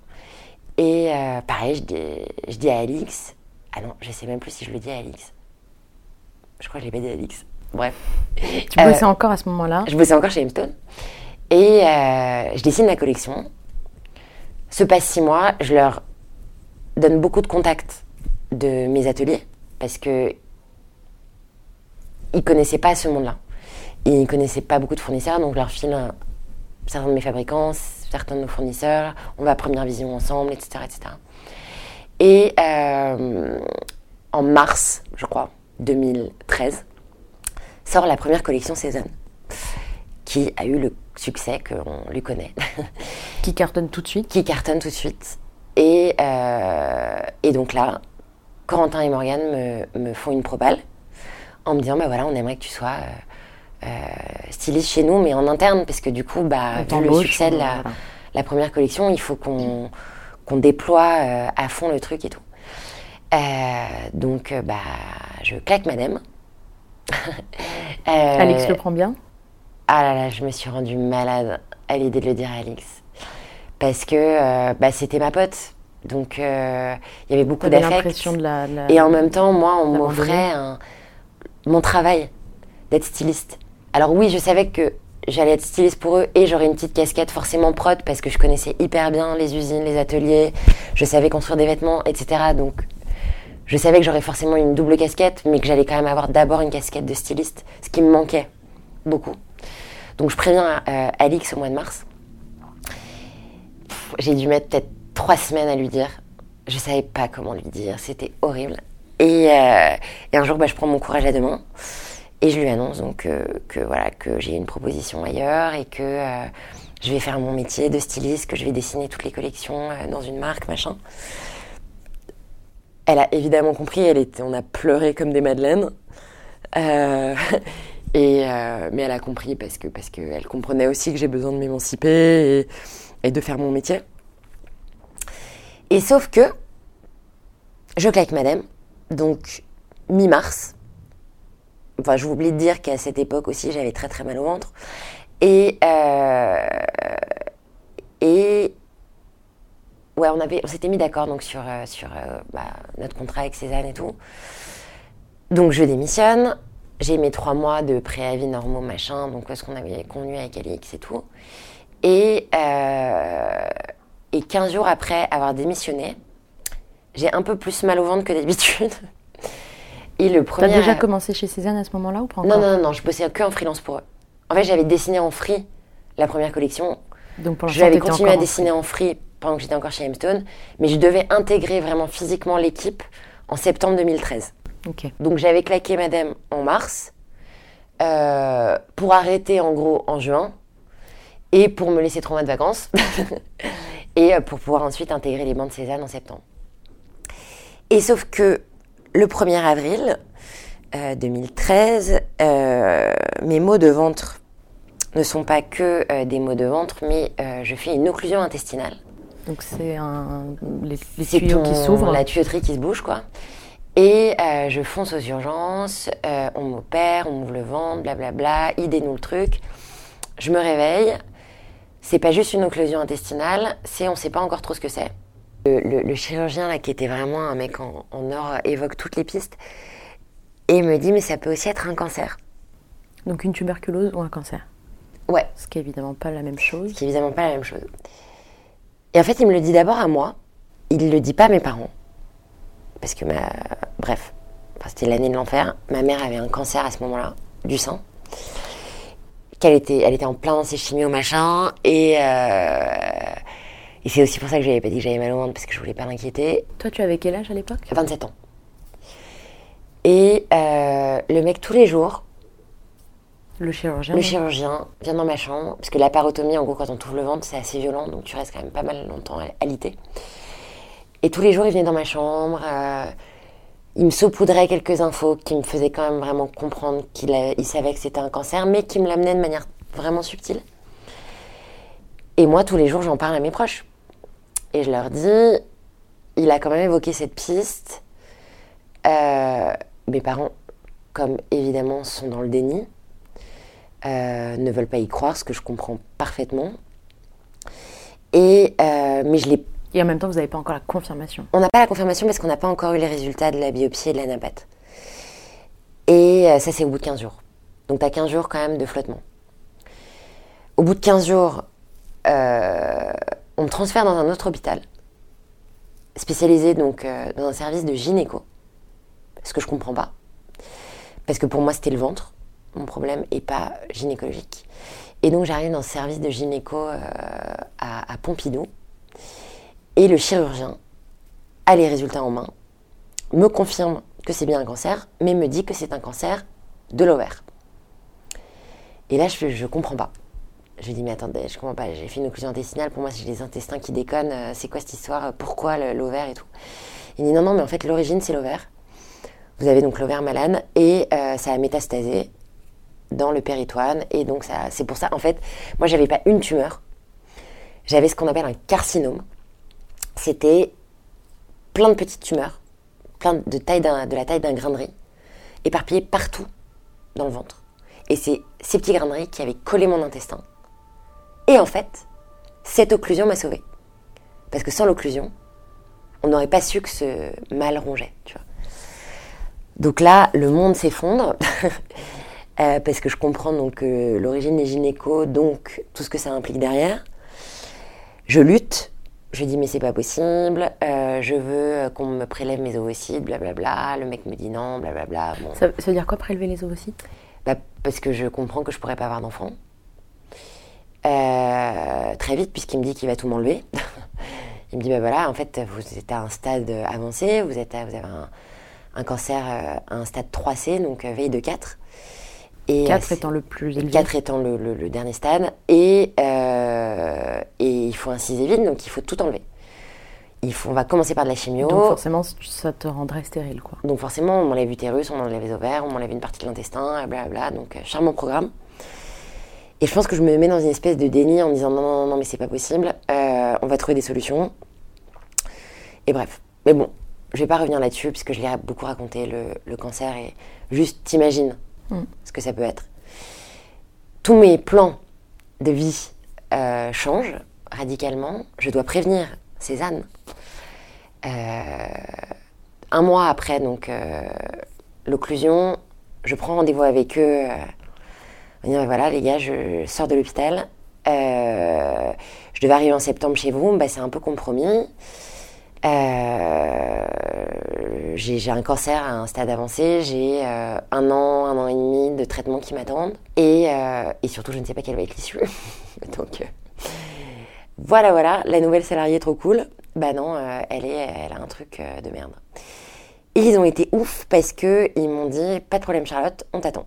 Et pareil, je dis, je dis à Alix. Ah non, je sais même plus si je le dis à Alix. Je crois que je l'ai pas dit à Alix. Bref. Tu bossais encore à ce moment-là? Je bossais encore chez Hemstone. Et euh, je dessine la collection. Se passe six mois, je leur donne beaucoup de contacts de mes ateliers parce que ils connaissaient pas ce monde-là. Ils connaissaient pas beaucoup de fournisseurs, donc je leur file certains de mes fabricants, certains de nos fournisseurs. On va à première vision ensemble, etc., etc. Et euh, en mars, je crois, 2013, sort la première collection Cézanne. qui a eu le succès qu'on lui connaît, Qui cartonne tout de suite. qui cartonne tout de suite. Et, euh, et donc là, Corentin et Morgane me, me font une propale en me disant bah voilà, on aimerait que tu sois euh, euh, styliste chez nous, mais en interne, parce que du coup, bah, vu le succès de la, voilà. la première collection, il faut qu'on qu'on déploie euh, à fond le truc et tout. Donc, bah, je claque madame. Alex le prend bien. Ah là là, je me suis rendue malade à l'idée de le dire à Alix. Parce que euh, bah, c'était ma pote. Donc euh, il y avait beaucoup d'affect. la, la- Et en même temps, moi, on m'offrait mon travail d'être styliste. Alors oui, je savais que j'allais être styliste pour eux et j'aurais une petite casquette forcément prod parce que je connaissais hyper bien les usines, les ateliers, je savais construire des vêtements, etc. Donc je savais que j'aurais forcément une double casquette, mais que j'allais quand même avoir d'abord une casquette de styliste, ce qui me manquait beaucoup. Donc je préviens euh, Alix au mois de mars. J'ai dû mettre peut-être trois semaines à lui dire. Je savais pas comment lui dire, c'était horrible. Et, euh, un jour, bah, je prends mon courage à deux mains et je lui annonce donc euh, que voilà que j'ai une proposition ailleurs et que je vais faire mon métier de styliste, que je vais dessiner toutes les collections dans une marque, machin. Elle a évidemment compris, elle était, on a pleuré comme des madeleines. Euh, mais elle a compris parce que parce qu'elle comprenait aussi que j'ai besoin de m'émanciper et, de faire mon métier. Et sauf que je claque madame, donc mi-mars. Enfin, je vous oublie de dire qu'à cette époque aussi, j'avais très très mal au ventre. Et euh, et ouais, on on s'était mis d'accord donc sur euh, sur bah, notre contrat avec Cézanne et tout. Donc je démissionne. J'ai mes trois mois de préavis normaux, machin, donc ce qu'on avait convenu avec Alix et tout. Et, euh, et 15 jours après avoir démissionné, j'ai un peu plus mal au ventre que d'habitude. Et le T'as premier. déjà commencé chez Cézanne à ce moment-là ou pas Non, encore non, non, non, je bossais que en freelance pour eux. En fait, j'avais dessiné en free la première collection. Donc pour Je l'instant, vais t'étais continuer à dessiner en free pendant que j'étais encore chez Hemstone, mais je devais intégrer vraiment physiquement l'équipe en septembre 2013. Donc j'avais claqué madame en mars euh, pour arrêter en gros en juin et pour me laisser trois mois de vacances et euh, pour pouvoir ensuite intégrer les bandes Cézanne en septembre. Et sauf que le 1er avril euh, 2013, euh, mes maux de ventre ne sont pas que des maux de ventre, mais je fais une occlusion intestinale. Donc c'est un les, les tuyaux qui s'ouvrent. La tuyauterie qui se bouge, quoi. Et euh, je fonce aux urgences, euh, on m'opère, on m'ouvre le ventre, blablabla, il dénoue le truc. Je me réveille. C'est pas juste une occlusion intestinale, c'est on sait pas encore trop ce que c'est. Le, le- le chirurgien, là, qui était vraiment un mec en, en or, évoque toutes les pistes et me dit, mais ça peut aussi être un cancer. Donc une tuberculose ou un cancer? Ouais, Ce qui est évidemment pas la même chose. ce qui est évidemment pas la même chose. Et en fait, il me le dit d'abord à moi, il le dit pas à mes parents. Parce que ma. Bref, Enfin, c'était l'année de l'enfer. Ma mère avait un cancer à ce moment-là, du sein. Qu'elle était, elle était en plein dans ses chimios, machin. Et, euh, et c'est aussi pour ça que j'avais pas dit que j'avais mal au ventre, parce que je voulais pas l'inquiéter. Toi, tu avais quel âge à l'époque? 27 ans. Et euh, le mec, tous les jours, Le chirurgien. le chirurgien vient dans ma chambre, parce que la parotomie, en gros, quand on t'ouvre le ventre, c'est assez violent, donc tu restes quand même pas mal longtemps alité. Et tous les jours, il venait dans ma chambre, euh, il me saupoudrait quelques infos qui me faisaient quand même vraiment comprendre qu'il savait que c'était un cancer, mais qui me l'amenaient de manière vraiment subtile. Et moi, tous les jours, j'en parle à mes proches. Et je leur dis, il a quand même évoqué cette piste. Euh, mes parents, comme évidemment, sont dans le déni euh, ne veulent pas y croire, ce que je comprends parfaitement. Et, mais je l'ai Et en même temps, vous n'avez pas encore la confirmation. on n'a pas la confirmation parce qu'on n'a pas encore eu les résultats de la biopsie et de la. Et euh, ça, c'est au bout de 15 jours. Donc, tu as 15 jours quand même de flottement. Au bout de 15 jours, euh, on me transfère dans un autre hôpital, spécialisé donc euh, dans un service de gynéco. Ce que je comprends pas. Parce que pour moi, c'était le ventre, mon problème, et pas gynécologique. Et donc, j'arrive dans ce service de gynéco à Pompidou. Et le chirurgien a les résultats en main, me confirme que c'est bien un cancer, mais me dit que c'est un cancer de l'ovaire. Et là, je ne comprends pas. Je lui dis, mais attendez, je comprends pas, j'ai fait une occlusion intestinale, pour moi, c'est les intestins qui déconnent, euh, c'est quoi cette histoire, pourquoi le- l'ovaire et tout. Il dit, non, non, mais en fait, l'origine, c'est l'ovaire. Vous avez donc l'ovaire malade et euh, ça a métastasé dans le péritoine. Et donc, c'est pour ça, en fait, moi, j'avais pas une tumeur, j'avais ce qu'on appelle un carcinome. C'était plein de petites tumeurs, plein de, taille de la taille d'un grain de riz, éparpillées partout dans le ventre. Et c'est ces petits grains de riz qui avaient collé mon intestin. Et en fait, cette occlusion m'a sauvée. Parce que sans l'occlusion, on n'aurait pas su que ce mal rongeait. Donc là, le monde s'effondre. Euh, parce que je comprends donc euh, l'origine des gynécos, donc tout ce que ça implique derrière. Je lutte. Je dis mais c'est pas possible. euh, je veux qu'on me prélève mes ovocytes, blablabla. Le mec me dit non, blablabla. Bon. Ça, ça veut dire quoi prélever les ovocytes? Bah, parce que je comprends que je pourrais pas avoir d'enfant. Euh, très vite, puisqu'il me dit qu'il va tout m'enlever. il me dit, bah voilà, en fait, vous êtes à un stade avancé, vous, êtes à- vous avez un, un cancer euh, à un stade 3C, donc euh, veille de 4. Et, 4 euh, étant le plus élevé. 4 étant le, le- le dernier stade. Et, euh, et il faut inciser vite, donc il faut tout enlever. Il faut, on va commencer par de la chimio. Donc forcément, ça te rendrait stérile, quoi. Donc forcément, on m'enlève l'utérus, on m'enlève les ovaires, on m'enlève une partie de l'intestin, blablabla. Donc euh, charmant programme. Et je pense que je me mets dans une espèce de déni en me disant non, non, non, mais c'est pas possible, euh, on va trouver des solutions. Et bref. Mais bon, je vais pas revenir là-dessus, puisque je l'ai beaucoup raconté, le, le cancer, et juste t'imagines que ça peut être. Tous mes plans de vie euh, changent radicalement. Je dois prévenir Cézanne. Euh, un mois après donc euh, l'occlusion, je prends rendez-vous avec eux. Euh, on dit, voilà les gars, je sors de l'hôpital. Euh, je devais arriver en septembre chez vous, bah, c'est un peu compromis. Euh, j'ai un cancer à un stade avancé, j'ai euh, un an, un an et demi de traitement qui m'attendent. Et, euh, et surtout, je ne sais pas quelle va être l'issue. Donc voilà, voilà, la nouvelle salariée est trop cool. Bah non, elle, est, elle a un truc de merde. Et ils ont été ouf parce que ils m'ont dit pas de problème Charlotte, on t'attend.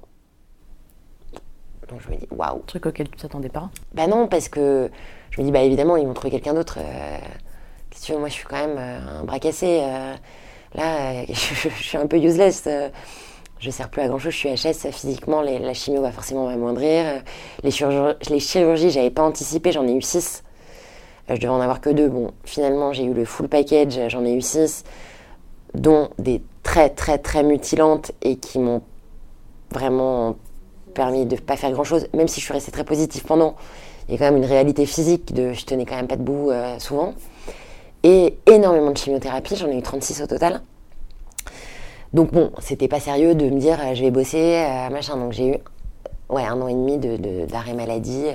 Donc je me dis waouh. Truc auquel tu t'attendais pas? Bah non, parce que je me dis bah évidemment ils vont trouver quelqu'un d'autre. euh, Que tu veux, moi je suis quand même euh, un bras cassé. euh, là, euh, je, suis un peu useless. je sers plus à grand chose, je suis HS physiquement, la chimio va forcément m'amoindrir. Les chirurgies, les chirurgies j'avais pas anticipé, j'en ai eu 6. je devais en avoir que deux. Bon, finalement j'ai eu le full package, j'en ai eu 6, dont des très très très mutilantes et qui m'ont vraiment permis de pas faire grand chose, même si je suis restée très positive pendant. Il y a quand même une réalité physique de je tenais quand même pas debout souvent. Et énormément de chimiothérapie, j'en ai eu 36 au total. Donc bon, c'était pas sérieux de me dire euh, je vais bosser, euh, machin. Donc j'ai eu ouais, un an et demi de- de- d'arrêt maladie.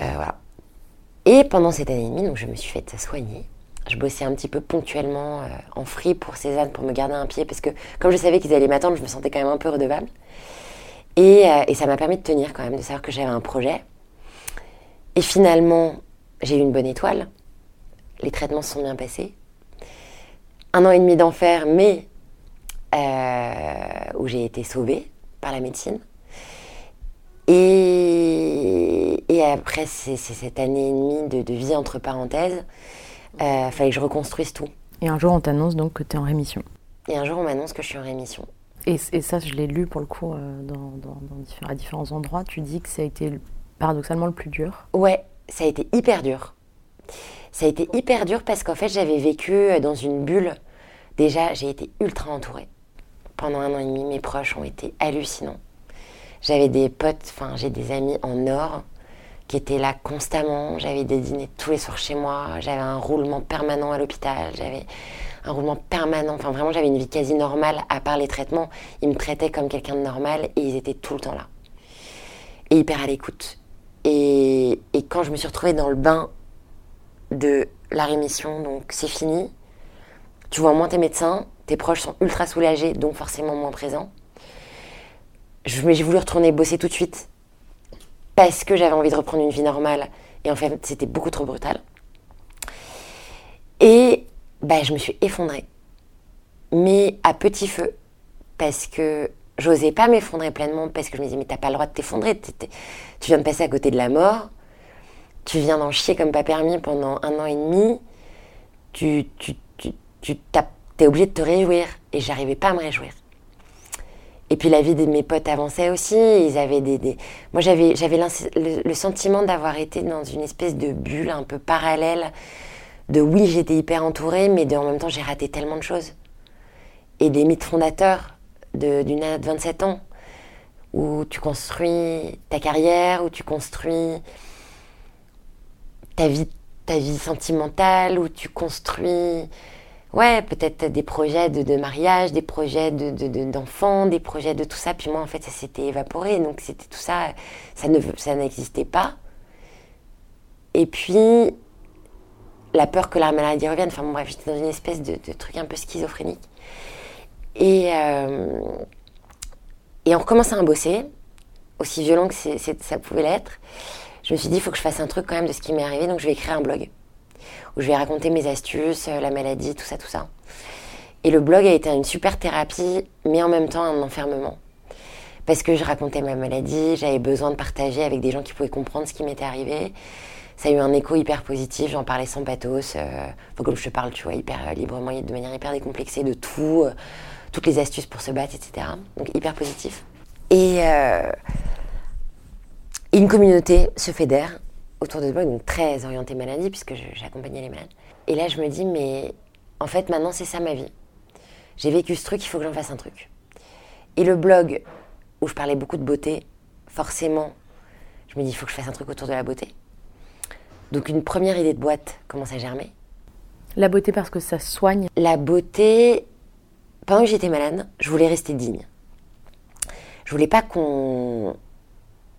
euh, voilà. Et pendant cette année et demie, donc je me suis fait soigner. Je bossais un petit peu ponctuellement en free pour Cézanne pour me garder un pied parce que comme je savais qu'ils allaient m'attendre, je me sentais quand même un peu redevable. Et, et ça m'a permis de tenir quand même, de savoir que j'avais un projet. Et finalement, j'ai eu une bonne étoile. Les traitements se sont bien passés. Un an et demi d'enfer, mais euh, où j'ai été sauvée par la médecine. Et, et après c'est cette année et demie de, de vie entre parenthèses, il fallait que je reconstruise tout. Et un jour, on t'annonce donc que tu es en rémission. Et un jour, on m'annonce que je suis en rémission. Et, et ça, je l'ai lu pour le coup euh, dans, dans- dans diffé- à différents endroits. Tu dis que ça a été le- paradoxalement le plus dur. Ouais, ça a été hyper dur. Ça a été hyper dur parce qu'en fait, j'avais vécu euh, dans une bulle. Déjà, j'ai été ultra entourée. Pendant un an et demi, mes proches ont été hallucinants. J'avais des potes, enfin, j'ai des amis en or qui étaient là constamment. J'avais des dîners tous les soirs chez moi. J'avais un roulement permanent à l'hôpital. J'avais un roulement permanent. Enfin, vraiment, j'avais une vie quasi normale à part les traitements. Ils me traitaient comme quelqu'un de normal et ils étaient tout le temps là. Et hyper à l'écoute. Et, et quand je me suis retrouvée dans le bain de la rémission, donc c'est fini, tu vois moins tes médecins, tes proches sont ultra soulagés, donc forcément moins présents. Je- mais J'ai voulu retourner bosser tout de suite parce que j'avais envie de reprendre une vie normale. Et en fait, c'était beaucoup trop brutal. Et bah, je me suis effondrée. Mais à petit feu. Parce que j'osais pas m'effondrer pleinement parce que je me disais, mais t'as pas le droit de t'effondrer. Tu viens de passer à côté de la mort. Tu viens d'en chier comme pas permis pendant un an et demi. Tu, tu, tu, tu t'es obligé de te réjouir. Et j'arrivais pas à me réjouir. Et puis la vie de mes potes avançait aussi. Ils avaient des, des- Moi, j'avais, le, sentiment d'avoir été dans une espèce de bulle un peu parallèle. De oui, j'étais hyper entourée, mais en même temps, j'ai raté tellement de choses. Et des mythes fondateurs d'une nana de 27 ans, où tu construis ta carrière, où tu construis ta vie, ta vie sentimentale, où tu construis ouais, peut-être des projets de, mariage, des projets de, de- de- d'enfants, des projets de tout ça. Puis moi, en fait, ça s'était évaporé. Donc, c'était tout ça, ça, ne, ça n'existait pas. Et puis, la peur que la maladie revienne. Enfin, bref, j'étais dans une espèce de, truc un peu schizophrénique. Et, euh, et on recommençait à bosser, aussi violent que ça pouvait l'être. Je me suis dit, il faut que je fasse un truc quand même de ce qui m'est arrivé. Donc, je vais écrire un blog où je vais raconter mes astuces, euh, la maladie, tout ça, tout ça. Et le blog a été une super thérapie, mais en même temps un enfermement. Parce que je racontais ma maladie, j'avais besoin de partager avec des gens qui pouvaient comprendre ce qui m'était arrivé. Ça a eu un écho hyper positif, j'en parlais sans pathos. Euh, comme je te parle, tu vois, hyper euh, librement, de manière hyper décomplexée de tout, euh, toutes les astuces pour se battre, etc. Donc hyper positif. Et euh, une communauté se fédère autour de ce blog, donc très orientée maladie, puisque j'accompagnais les malades. Et là, je me dis, mais en fait, maintenant, c'est ça ma vie. J'ai vécu ce truc, il faut que j'en fasse un truc. Et le blog, où je parlais beaucoup de beauté, forcément, je me dis, il faut que je fasse un truc autour de la beauté. Donc, une première idée de boîte commence à germer. La beauté parce que ça soigne. La beauté, pendant que j'étais malade, je voulais rester digne. Je voulais pas qu'on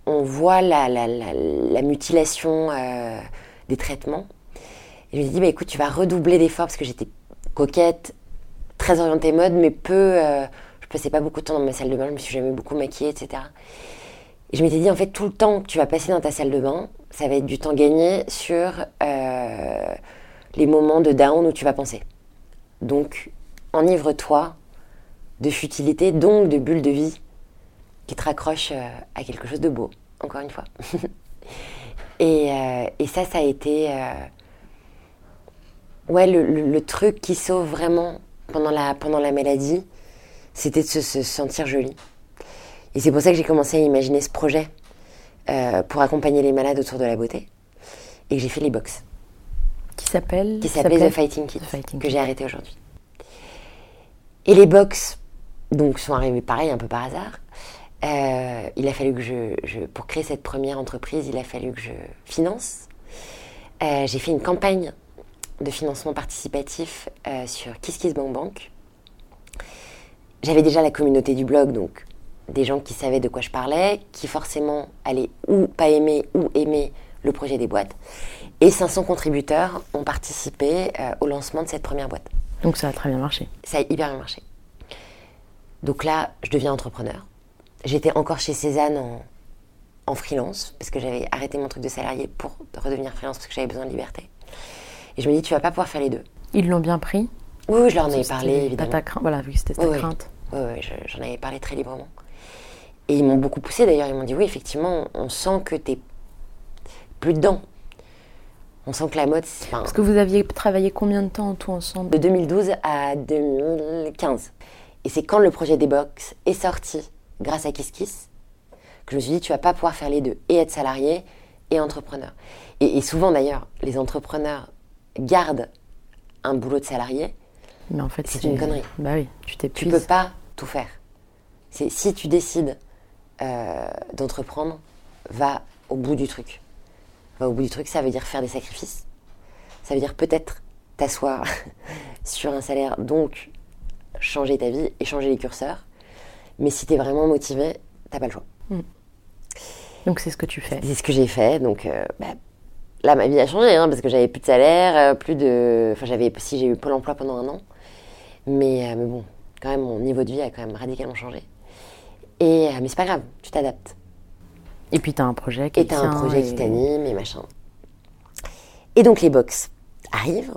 on voit la, la, la, la mutilation euh, des traitements. Je me suis dit, bah, écoute, tu vas redoubler d'efforts parce que j'étais coquette, très orientée mode, mais peu. euh, je passais pas beaucoup de temps dans ma salle de bain, je me suis jamais beaucoup maquillée, etc. Et je m'étais dit, en fait, tout le temps que tu vas passer dans ta salle de bain, ça va être du temps gagné sur euh, les moments de down où tu vas penser. Donc, enivre-toi de futilité, donc de bulles de vie qui te raccrochent euh, à quelque chose de beau, encore une fois. et, euh, et ça, ça a été euh, ouais, le, le- le truc qui sauve vraiment pendant la, pendant la maladie, c'était de se, se sentir jolie. Et c'est pour ça que j'ai commencé à imaginer ce projet euh, pour accompagner les malades autour de la beauté. Et j'ai fait les box Qui s'appelle qui s'appelait The Fighting Fighting que j'ai arrêté aujourd'hui. Et les box, donc, sont arrivés pareil, un peu par hasard. Euh, il a fallu que je, je- pour créer cette première entreprise, il a fallu que je finance. Euh, j'ai fait une campagne de financement participatif euh, sur KissKissBankBank. J'avais déjà la communauté du blog, donc des gens qui savaient de quoi je parlais, qui forcément allaient ou pas aimer ou aimer le projet des boîtes. Et 500 contributeurs ont participé euh, au lancement de cette première boîte. Donc ça a très bien marché. Ça a hyper bien marché. Donc là, je deviens entrepreneur. J'étais encore chez Cézanne en, en freelance, parce que j'avais arrêté mon truc de salarié pour redevenir freelance, parce que j'avais besoin de liberté. Et je me dis, tu vas pas pouvoir faire les deux. Ils l'ont bien pris? Oui, oui, je leur en ai C'était parlé, pas évidemment. ta. Voilà, vu que c'était ta Oui, crainte. Oui, oui, je- j'en avais parlé très librement. Et ils m'ont beaucoup poussé d'ailleurs. Ils m'ont dit oui, effectivement, on sent que t'es plus dedans. On sent que la mode, enfin, Parce que vous aviez travaillé combien de temps en tout ensemble? De 2012 à 2015. Et c'est quand le projet des box est sorti, grâce à KissKiss, que je me suis dit, tu vas pas pouvoir faire les deux, et être salarié et entrepreneur. Et, et souvent d'ailleurs, les entrepreneurs gardent un boulot de salarié, Mais en fait, C'est une connerie. Bah oui, tu tu t'épuises. peux pas tout faire. C'est si tu décides euh, d'entreprendre, va au bout du truc. Va au bout du truc, ça veut dire faire des sacrifices. Ça veut dire peut-être t'asseoir sur un salaire, donc changer ta vie et changer les curseurs. Mais si tu es vraiment motivé, t'as pas le choix. Donc c'est ce que tu fais. C'est ce que j'ai fait. Donc euh, bah, là, ma vie a changé hein, parce que j'avais plus de salaire, euh, plus de. Enfin, j'avais. Si j'ai eu Pôle emploi pendant un an. Mais, euh, mais bon, quand même, mon niveau de vie a quand même radicalement changé. Et, euh, mais c'est pas grave, tu t'adaptes. Et puis t'as un projet qui Et t'as un projet et- qui t'anime et machin. Et donc les box arrivent,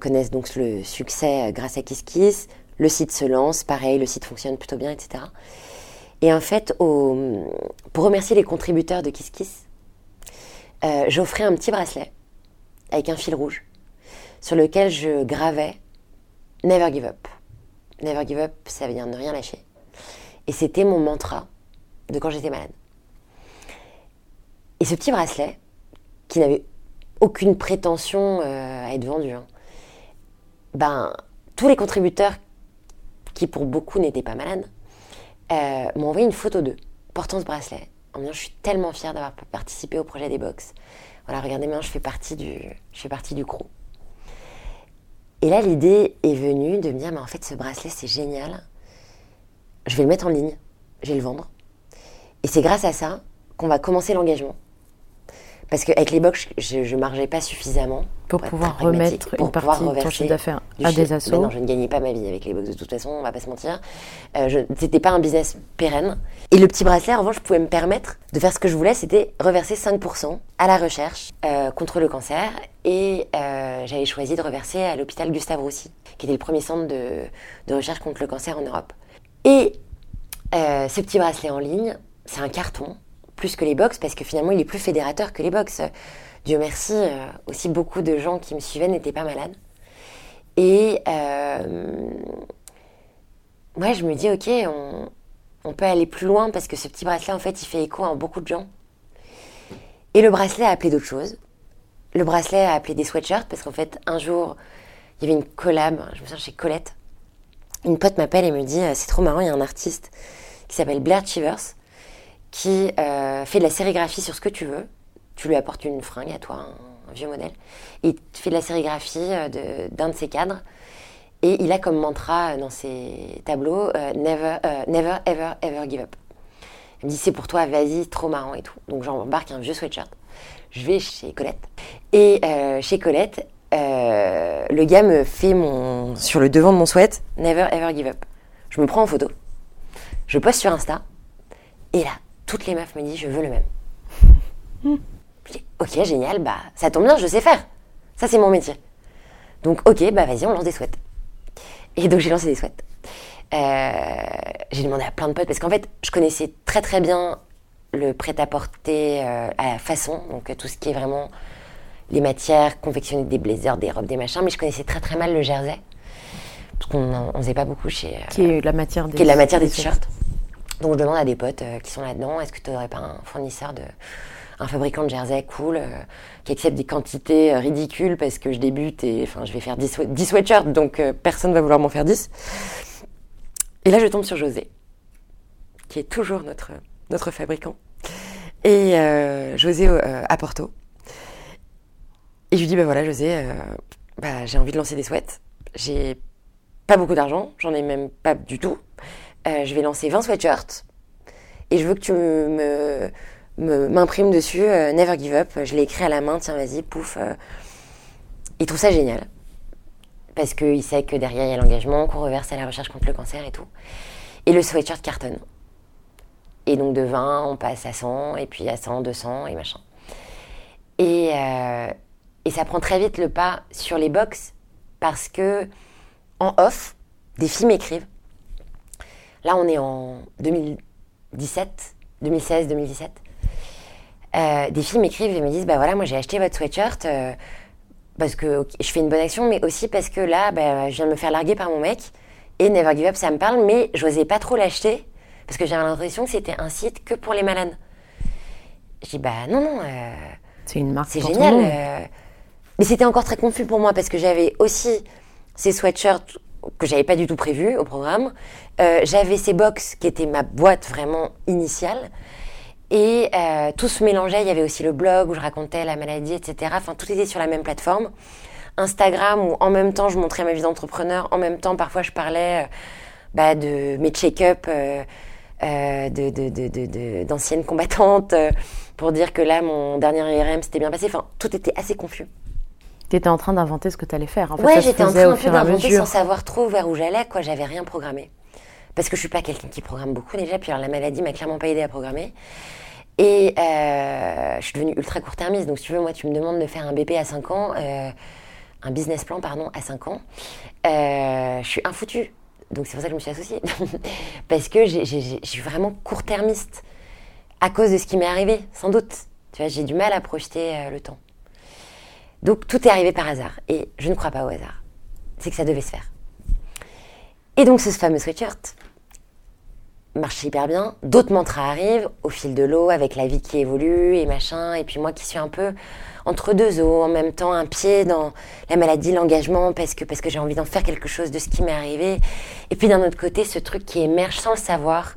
connaissent donc le succès grâce à KissKiss, Le site se lance, pareil, le site fonctionne plutôt bien, etc. Et en fait, pour remercier les contributeurs de Kiss Kiss, euh, j'offrais un petit bracelet avec un fil rouge sur lequel je gravais Never give up. Never give up, ça veut dire ne rien lâcher. Et c'était mon mantra de quand j'étais malade. Et ce petit bracelet, qui n'avait aucune prétention euh, à être vendu, hein, ben, tous les contributeurs, qui pour beaucoup n'étaient pas malades, euh, m'ont envoyé une photo d'eux portant ce bracelet en me disant je suis tellement fière d'avoir participé au projet des box. Voilà, regardez maintenant, je fais partie du, je crew. Et là, l'idée est venue de me dire mais en fait, ce bracelet, c'est génial. Je vais le mettre en ligne, je vais le vendre. Et c'est grâce à ça qu'on va commencer l'engagement. Parce qu'avec les box, je ne margeais pas suffisamment. Pour pouvoir remettre pour une partie de ton chiffre d'affaires à des assos. Ben non, je ne gagnais pas ma vie avec les box de toute façon, on va pas se mentir. Euh, je- c'était pas un business pérenne. Et le petit bracelet, en revanche, je pouvais me permettre de faire ce que je voulais, c'était reverser 5% à la recherche euh, contre le cancer. Et euh, j'avais choisi de reverser à l'hôpital Gustave Roussy, qui était le premier centre de, de recherche contre le cancer en Europe. Et euh, ce petit bracelet en ligne, c'est un carton, plus que les box, parce que finalement, il est plus fédérateur que les box. Dieu merci, euh, aussi beaucoup de gens qui me suivaient n'étaient pas malades. Et euh, ouais, je me dis, ok, on, on peut aller plus loin parce que ce petit bracelet, en fait, il fait écho à beaucoup de gens. Et le bracelet a appelé d'autres choses. Le bracelet a appelé des sweatshirts parce qu'en fait, un jour, il y avait une collab, je me souviens chez Colette. Une pote m'appelle et me dit, euh, c'est trop marrant, il y a un artiste qui s'appelle Blair Chivers qui euh, fait de la sérigraphie sur ce que tu veux. Tu lui apportes une fringue à toi, un, vieux modèle. Il fait de la sérigraphie euh, d'un de, ses cadres. Et il a comme mantra euh, dans ses tableaux never, never, ever, ever give up. Il me dit c'est pour toi, vas-y, trop marrant et tout. Donc j'embarque un vieux sweatshirt. Je vais chez Colette. Et chez Colette, le gars me fait mon sur le devant de mon sweat, never, ever give up. Je me prends en photo. Je poste sur Insta. Et là, toutes les meufs me disent je veux le même. Je dis, ok, génial, bah ça tombe bien, je sais faire. Ça, c'est mon métier. Donc, ok, bah vas-y, on lance des sweats. Et donc, j'ai lancé des sweats. Euh, j'ai demandé à plein de potes parce qu'en fait, je connaissais très très bien le prêt-à-porter euh, à la façon, donc euh, tout ce qui est vraiment les matières, confectionner des blazers, des robes, des machins, mais je connaissais très très mal le jersey. Parce qu'on on faisait pas beaucoup chez. euh, Qui est la matière des, qui est la matière des des t-shirts. Donc je demande à des potes euh, qui sont là-dedans, est-ce que tu n'aurais pas un fournisseur de un fabricant de jersey cool euh, qui accepte des quantités euh, ridicules parce que je débute et enfin je vais faire 10, swe- 10 sweatshirts donc personne va vouloir m'en faire 10. Et là je tombe sur José qui est toujours notre notre fabricant et José à Porto. Et je lui dis bah voilà José bah, j'ai envie de lancer des sweats. J'ai pas beaucoup d'argent, j'en ai même pas du tout. Euh, je vais lancer 20 sweatshirts et je veux que tu me, me- m'imprimes dessus euh, Never Give Up. Je l'ai écrit à la main, tiens, vas-y, pouf. euh. Il trouve ça génial. Parce qu'il sait que derrière, il y a l'engagement, qu'on reverse à la recherche contre le cancer et tout. Et le sweatshirt cartonne. Et donc de 20, on passe à 100, et puis à 100, 200 et machin. Et, et ça prend très vite le pas sur les box parce que en off, des filles m'écrivent. Là, on est en 2017, 2016, 2017. Euh, des filles m'écrivent et me disent bah voilà, moi j'ai acheté votre sweatshirt euh, parce que je fais une bonne action, mais aussi parce que là, bah, je viens de me faire larguer par mon mec et Never Give Up, ça me parle, mais j'osais pas trop l'acheter parce que j'avais l'impression que c'était un site que pour les malades. Je dis bah non, non. euh, C'est une marque c'est génial. euh. Mais c'était encore très confus pour moi parce que j'avais aussi ces sweatshirts que j'avais pas du tout prévus au programme. Euh, j'avais ces box qui étaient ma boîte vraiment initiale. Et euh, tout se mélangeait. Il y avait aussi le blog où je racontais la maladie, etc. Enfin, tout était sur la même plateforme. Instagram où en même temps je montrais ma vie d'entrepreneur, en même temps parfois je parlais euh, bah, de mes check-up de, d'anciennes combattantes pour dire que là mon dernier IRM s'était bien passé. Enfin, tout était assez confus. Tu étais en train d'inventer ce que tu allais faire. En fait, ouais, j'étais en train d'inventer sans savoir trop vers où j'allais. Quoi, j'avais rien programmé. Parce que je suis pas quelqu'un qui programme beaucoup déjà. Puis alors, la maladie m'a clairement pas aidé à programmer. Et euh, je suis devenue ultra court-termiste. Donc, si tu veux, moi, tu me demandes de faire un BP à 5 ans, euh, un business plan, pardon, à 5 ans. Euh, je suis infoutu. Donc c'est pour ça que je me suis associée. Parce que je suis vraiment court-termiste. À cause de ce qui m'est arrivé, sans doute. Tu vois, j'ai du mal à projeter le temps. Donc tout est arrivé par hasard. Et je ne crois pas au hasard. C'est que ça devait se faire. Et donc ce fameux sweatshirt marche hyper bien. D'autres mantras arrivent au fil de l'eau avec la vie qui évolue et machin. Et puis moi qui suis un peu entre deux eaux, en même temps un pied dans la maladie, l'engagement, parce que, parce que j'ai envie d'en faire quelque chose de ce qui m'est arrivé. Et puis d'un autre côté, ce truc qui émerge sans le savoir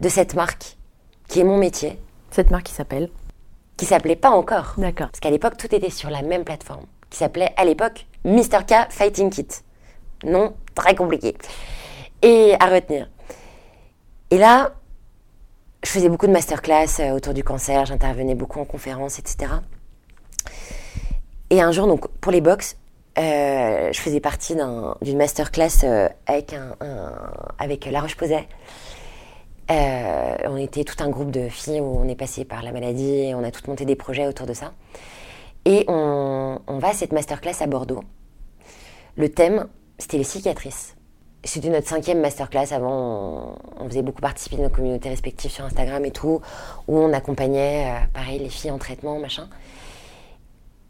de cette marque qui est mon métier, Cette marque qui s'appelle qui s'appelait pas encore. D'accord. Parce qu'à l'époque, tout était sur la même plateforme, qui s'appelait à l'époque Mr. K Fighting Kit. Non, très compliqué. Et à retenir. Et là, je faisais beaucoup de masterclass euh, autour du cancer, j'intervenais beaucoup en conférences, etc. Et un jour, donc, pour les box, euh, je faisais partie d'un- d'une masterclass euh, avec, un, un- avec La Roche-Posay. Euh, on était tout un groupe de filles où on est passé par la maladie et on a toutes monté des projets autour de ça. Et on, va à cette masterclass à Bordeaux. Le thème, c'était les cicatrices. C'était notre cinquième masterclass. Avant, on, on faisait beaucoup participer de nos communautés respectives sur Instagram et tout, où on accompagnait, euh, pareil, les filles en traitement, machin.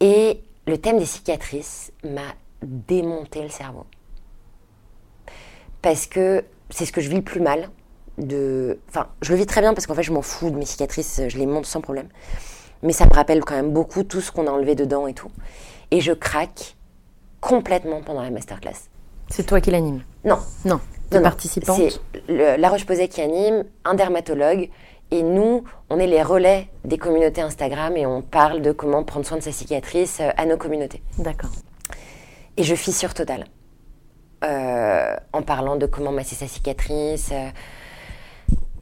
Et le thème des cicatrices m'a démonté le cerveau. Parce que c'est ce que je vis le plus mal. De... Enfin, je le vis très bien parce qu'en fait, je m'en fous de mes cicatrices, je les monte sans problème. Mais ça me rappelle quand même beaucoup tout ce qu'on a enlevé dedans et tout. Et je craque complètement pendant la masterclass. C'est toi qui l'anime Non, Non. participante C'est La Roche-Posay qui anime, un dermatologue, et nous, on est les relais des communautés Instagram et on parle de comment prendre soin de sa cicatrice euh, à nos communautés. D'accord. Et je fissure totale. Euh, en parlant de comment masser sa cicatrice. euh.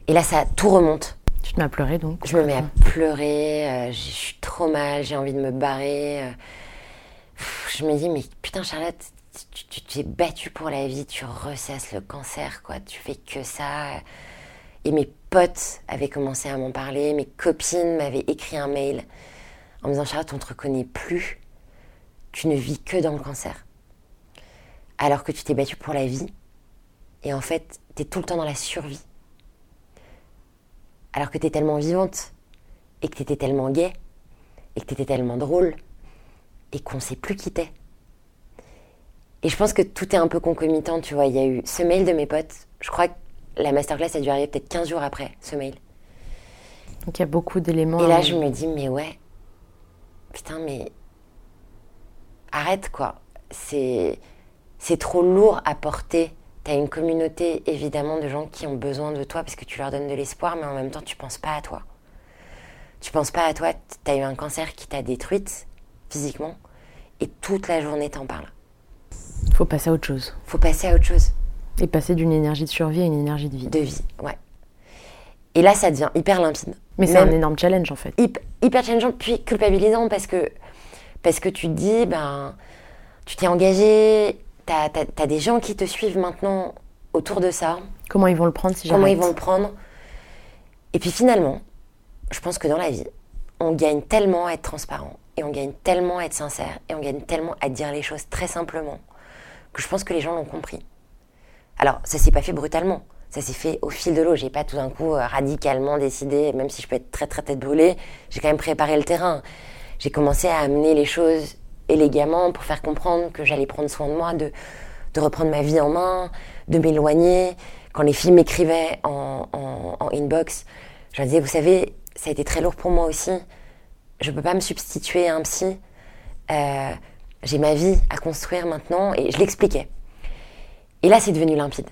Et là, ça tout remonte. Tu te mets à pleurer donc Je me mets à pleurer, euh, je suis trop mal, j'ai envie de me barrer. euh. Pff, Je me dis, mais putain, Charlotte, tu tu t'es battue pour la vie, tu ressasses le cancer, quoi. Tu fais que ça. Et mes potes avaient commencé à m'en parler, mes copines m'avaient écrit un mail en me disant, Charlotte, on te reconnaît plus. Tu ne vis que dans le cancer. Alors que tu t'es battue pour la vie. Et en fait, t'es tout le temps dans la survie alors que t'es tellement vivante, et que t'étais tellement gaie, et que t'étais tellement drôle, et qu'on sait plus qui t'es. Et je pense que tout est un peu concomitant, tu vois. Il y a eu ce mail de mes potes, je crois que la masterclass a dû arriver peut-être 15 jours après ce mail. Donc il y a beaucoup d'éléments. Et là, je me dis, mais ouais, putain, mais arrête quoi. C'est c'est trop lourd à porter. T'as une communauté évidemment de gens qui ont besoin de toi parce que tu leur donnes de l'espoir, mais en même temps, tu penses pas à toi. Tu penses pas à toi. T'as eu un cancer qui t'a détruite physiquement et toute la journée t'en parles. faut passer à autre chose. Faut passer à autre chose. Et passer d'une énergie de survie à une énergie de vie. De vie, ouais. Et là, ça devient hyper limpide. Mais c'est un énorme challenge en fait. hyp- hyper challengeant puis culpabilisant parce que parce que tu te dis ben tu t'es engagé t'as as, des gens qui te suivent maintenant autour de ça Comment ils vont le prendre si comment ils vont le prendre et puis finalement je pense que dans la vie on gagne tellement à être transparent et on gagne tellement à être sincère et on gagne tellement à dire les choses très simplement que je pense que les gens l'ont compris alors ça s'est pas fait brutalement ça s'est fait au fil de l'eau. J'ai pas tout d'un coup euh, radicalement décidé, même si je peux être très très tête brûlée, j'ai quand même préparé le terrain. J'ai commencé à amener les choses élégamment pour faire comprendre que j'allais prendre soin de moi, de, reprendre ma vie en main, de m'éloigner. Quand les filles m'écrivaient en, inbox, je leur disais, vous savez, ça a été très lourd pour moi aussi. Je peux pas me substituer à un psy. Euh, j'ai ma vie à construire maintenant et je l'expliquais. Et là, c'est devenu limpide.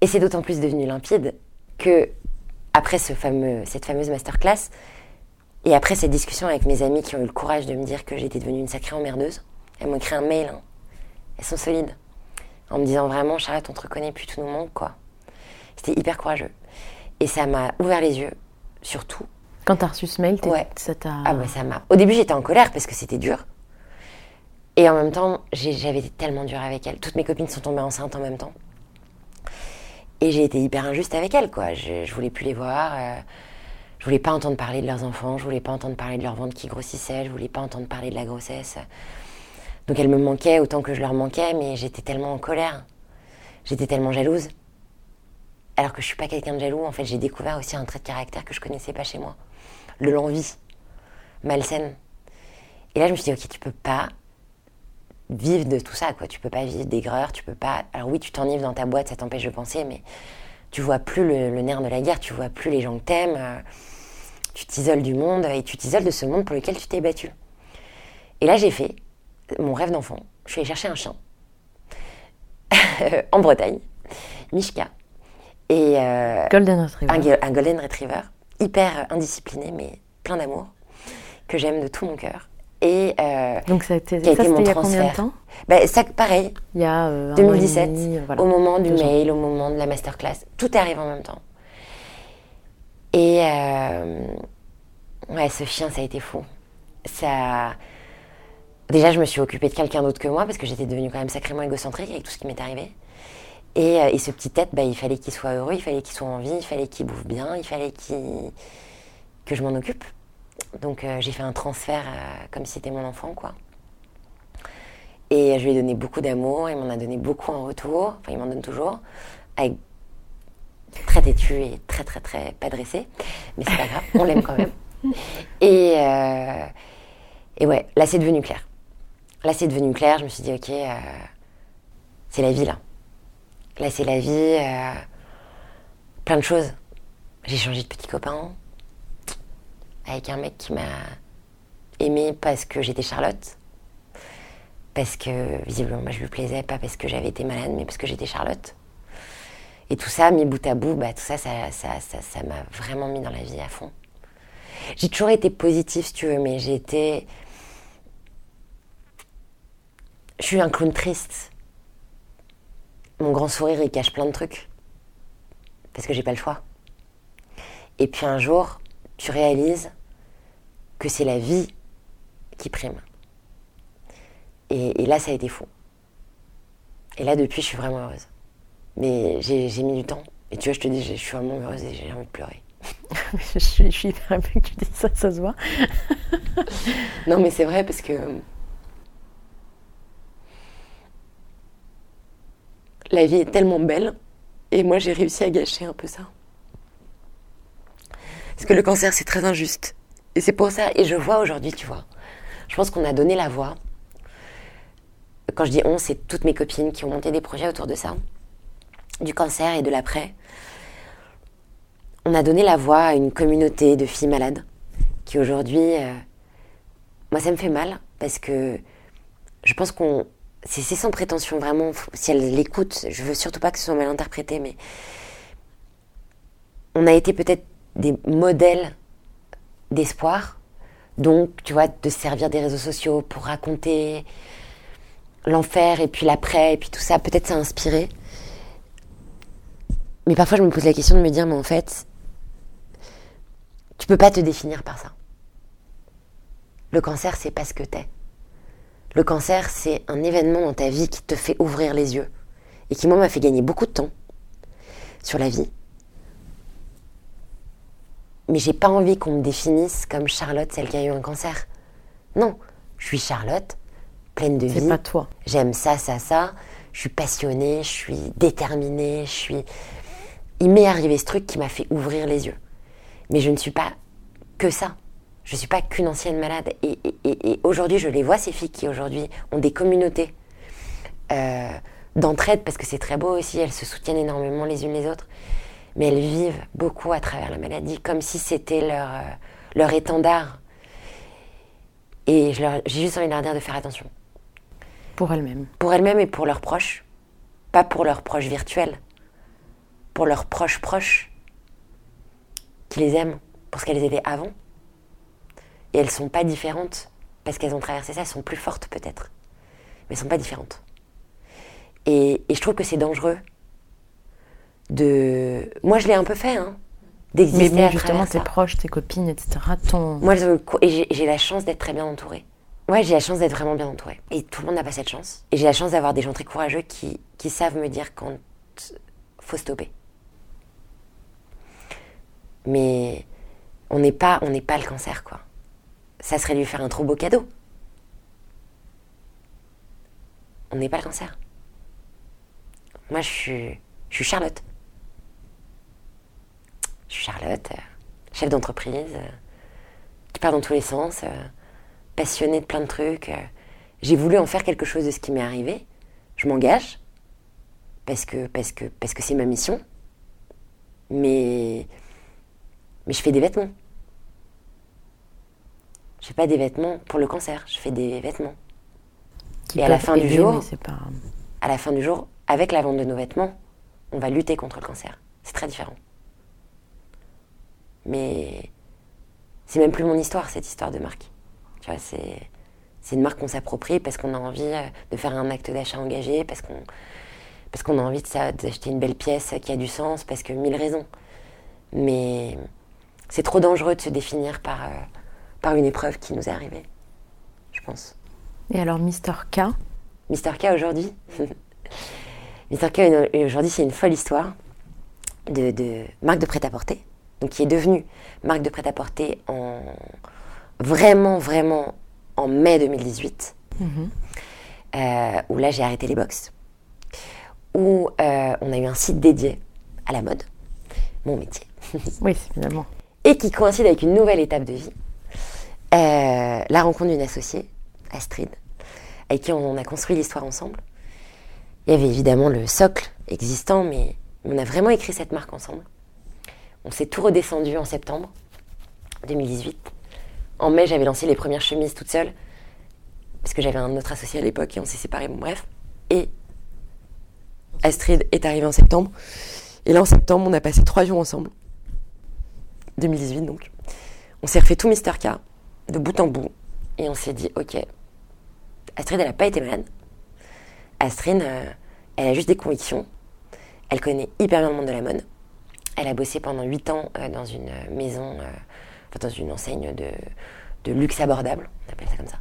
Et c'est d'autant plus devenu limpide que, après cette fameuse masterclass, et après cette discussion avec mes amies qui ont eu le courage de me dire que j'étais devenue une sacrée emmerdeuse, elles m'ont écrit un mail, hein. elles sont solides, en me disant vraiment, Charlotte, on te reconnaît plus, tout nous manque, quoi. C'était hyper courageux. Et ça m'a ouvert les yeux, surtout. Quand t'as reçu ce mail, Ouais. ça t'a. Ah bah ça m'a. Au début j'étais en colère parce que c'était dur. Et en même temps, j'avais été tellement dure avec elles. Toutes mes copines sont tombées enceintes en même temps. Et j'ai été hyper injuste avec elles, quoi. Je, je voulais plus les voir. euh, je voulais pas entendre parler de leurs enfants. Je voulais pas entendre parler de leur ventre qui grossissait. Je voulais pas entendre parler de la grossesse. Donc elles me manquaient autant que je leur manquais, mais j'étais tellement en colère. J'étais tellement jalouse. Alors que je suis pas quelqu'un de jaloux, en fait, j'ai découvert aussi un trait de caractère que je connaissais pas chez moi. Le l'envie, malsaine. Et là, je me suis dit, ok, tu peux pas vivre de tout ça, quoi. Tu peux pas vivre d'aigreur, tu peux pas. Alors oui, tu t'enivres dans ta boîte, ça t'empêche de penser, mais tu vois plus le, le nerf de la guerre, tu vois plus les gens que t'aimes, euh, tu t'isoles du monde et tu t'isoles de ce monde pour lequel tu t'es battu. Et là, j'ai fait mon rêve d'enfant. Je suis allée chercher un chien en Bretagne, Mishka, et euh, Golden un, golden retriever, hyper indiscipliné, mais plein d'amour, que j'aime de tout mon cœur. Et euh, Donc ça, a été, a ça, mon c'était il y a combien de transfert. temps ben, ça, pareil, Il y a euh, un an et 2017, demi, voilà. au moment du mail, au moment de la masterclass, tout arrive en même temps. Et euh, ouais, ce chien, ça a été fou. Ça, déjà, je me suis occupée de quelqu'un d'autre que moi parce que j'étais devenue quand même sacrément égocentrique avec tout ce qui m'est arrivé. Et, euh, et ce petit tête, bah, il fallait qu'il soit heureux, il fallait qu'il soit en vie, il fallait qu'il bouffe bien, il fallait qu'il que je m'en occupe. Donc euh, j'ai fait un transfert euh, comme si c'était mon enfant, quoi. Et je lui ai donné beaucoup d'amour, il m'en a donné beaucoup en retour, enfin il m'en donne toujours, avec très têtu et très très très pas dressé, mais c'est pas grave, on l'aime quand même. Et, euh, et ouais, là c'est devenu clair. Là c'est devenu clair, je me suis dit ok, c'est la vie là. Là c'est la vie, plein de choses. J'ai changé de petit copain avec un mec qui m'a aimé parce que j'étais Charlotte parce que visiblement moi, je lui plaisais, pas parce que j'avais été malade, mais parce que j'étais Charlotte. Et tout ça, mis bout à bout, bah, tout ça, ça, m'a vraiment mis dans la vie à fond. J'ai toujours été positive, si tu veux, mais j'ai été. Je suis un clown triste. Mon grand sourire, il cache plein de trucs. Parce que j'ai pas le choix. Et puis un jour, tu réalises que c'est la vie qui prime. Et, et là, ça a été fou. Et là, depuis, je suis vraiment heureuse. Mais j'ai mis du temps. Et tu vois, je te dis, je je suis vraiment heureuse et j'ai envie de pleurer. je, suis, je suis hyper émue que tu dises ça, ça se voit. Non, mais c'est vrai parce que la vie est tellement belle et moi j'ai réussi à gâcher un peu ça. Parce que le cancer c'est très injuste. Et c'est pour ça, et je vois aujourd'hui, tu vois, je pense qu'on a donné la voix. Quand je dis on, c'est toutes mes copines qui ont monté des projets autour de ça, du cancer et de l'après. On a donné la voix à une communauté de filles malades qui aujourd'hui euh, moi, ça me fait mal parce que je pense qu'on. C'est sans prétention, vraiment. Si elle l'écoute, je veux surtout pas que ce soit mal interprété, mais. On a été peut-être des modèles d'espoir. Donc, tu vois, de se servir des réseaux sociaux pour raconter l'enfer et puis l'après et puis tout ça. Peut-être ça a inspiré. Mais parfois, je me pose la question de me dire, mais en fait, tu peux pas te définir par ça. Le cancer, c'est pas ce que t'es. Le cancer, c'est un événement dans ta vie qui te fait ouvrir les yeux. Et qui, moi, m'a fait gagner beaucoup de temps sur la vie. Mais j'ai pas envie qu'on me définisse comme Charlotte, celle qui a eu un cancer. Non, je suis Charlotte, pleine de vie. C'est pas toi. J'aime ça, ça, ça. Je suis passionnée, je suis déterminée, je suis. Il m'est arrivé ce truc qui m'a fait ouvrir les yeux. Mais je ne suis pas que ça. Je ne suis pas qu'une ancienne malade. Et, et- et- et aujourd'hui, je les vois, ces filles qui aujourd'hui ont des communautés euh, d'entraide, parce que c'est très beau aussi, elles se soutiennent énormément les unes les autres. Mais elles vivent beaucoup à travers la maladie, comme si c'était leur, euh, leur étendard. Et j'ai juste envie de leur dire de faire attention Pour elle-même. pour elles-mêmes et pour leurs proches. Pas pour leurs proches virtuels, pour leurs proches proches qui les aiment pour ce qu'elles étaient avant. Et elles sont pas différentes parce qu'elles ont traversé ça, elles sont plus fortes peut-être, mais elles sont pas différentes. Et, et je trouve que c'est dangereux de. Moi, je l'ai un peu fait, hein, Mais, d'exister mais à justement, tes proches, tes copines, etc. Ton... Moi, j'ai- j'ai la chance d'être très bien entourée. Ouais, j'ai la chance d'être vraiment bien entourée. Et tout le monde n'a pas cette chance. Et j'ai la chance d'avoir des gens très courageux qui, qui savent me dire quand faut stopper. Mais on n'est pas, on n'est pas le cancer, quoi. Ça serait lui faire un trop beau cadeau. on n'est pas le cancer. Moi, je suis, je suis Charlotte. Je suis Charlotte, chef d'entreprise, euh, qui part dans tous les sens, euh, passionnée de plein de trucs. euh. J'ai voulu en faire quelque chose de ce qui m'est arrivé. Je m'engage parce que parce que parce que c'est ma mission. Mais mais je fais des vêtements. Je fais pas des vêtements pour le cancer. Je fais des vêtements. Qui Et à la fin du jour- pas... À la fin du jour, avec la vente de nos vêtements, on va lutter contre le cancer. C'est très différent. Mais c'est même plus mon histoire, cette histoire de marque. Tu vois, c'est, c'est une marque qu'on s'approprie parce qu'on a envie euh, de faire un acte d'achat engagé, parce qu'on, parce qu'on a envie de ça, d'acheter une belle pièce qui a du sens, parce que mille raisons. Mais c'est trop dangereux de se définir par, euh, par une épreuve qui nous est arrivée, je pense. Et alors, Mister K, Mister K aujourd'hui Mister K aujourd'hui c'est une folle histoire de, de marque de prêt-à-porter, donc qui est devenue marque de prêt-à-porter en vraiment vraiment en mai 2018, euh, où là j'ai arrêté les box, où euh, on a eu un site dédié à la mode, mon métier, oui, finalement. et qui coïncide avec une nouvelle étape de vie, euh, la rencontre d'une associée, Astrid, avec qui on a construit l'histoire ensemble. Il y avait évidemment le socle existant, mais on a vraiment écrit cette marque ensemble. On s'est tout redescendu en septembre 2018. En mai, j'avais lancé les premières chemises toute seule, parce que j'avais un autre associé à l'époque et on s'est séparés, bon, bref. Et Astrid est arrivée en septembre. Et là, en septembre, on a passé trois jours ensemble. 2018 donc. On s'est refait tout Mister K, de bout en bout. Et on s'est dit, ok, Astrid, elle n'a pas été malade. Astrid, euh, elle a juste des convictions. Elle connaît hyper bien le monde de la mode. Elle a bossé pendant 8 ans euh, dans une maison, euh, enfin, dans une enseigne de, de luxe abordable, on appelle ça comme ça.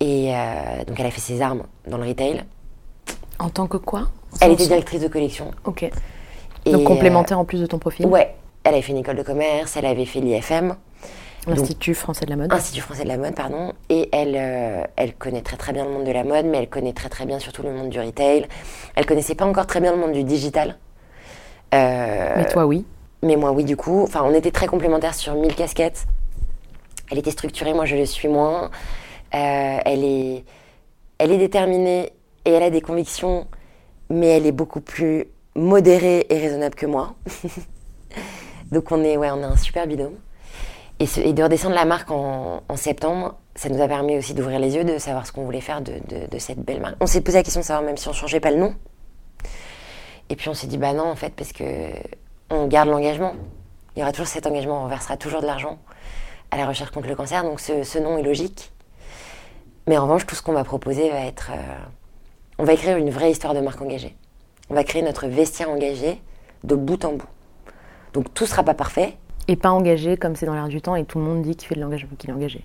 Et euh, donc elle a fait ses armes dans le retail. En tant que quoi? Elle était directrice de collection. Ok. Et, Donc complémentaire en plus de ton profil? Ouais, elle avait fait une école de commerce, elle avait fait l'IFM. L'Institut français de la mode. Institut français de la mode, pardon. Et elle, euh, elle connaît très très bien le monde de la mode, mais elle connaît très très bien surtout le monde du retail. Elle connaissait pas encore très bien le monde du digital. Euh, Mais toi, oui. mais moi, oui, du coup. Enfin, on était très complémentaires sur mille casquettes. Elle était structurée, moi je le suis moins. Euh, elle, est, elle est déterminée et elle a des convictions, mais elle est beaucoup plus modérée et raisonnable que moi. Donc on est, ouais, on est un super binôme. Et, ce- et de redescendre la marque en, en septembre, ça nous a permis aussi d'ouvrir les yeux, de savoir ce qu'on voulait faire de, de- de cette belle marque. On s'est posé la question de savoir même si on changeait pas le nom. Et puis on s'est dit, bah non, en fait, parce que on garde l'engagement. Il y aura toujours cet engagement, on versera toujours de l'argent à la recherche contre le cancer, donc ce, ce nom est logique. Mais en revanche, tout ce qu'on va proposer va être. euh, on va écrire une vraie histoire de marque engagée. On va créer notre vestiaire engagé de bout en bout. Donc tout sera pas parfait. Et pas engagé comme c'est dans l'air du temps et tout le monde dit qu'il fait de l'engagement, qu'il est engagé.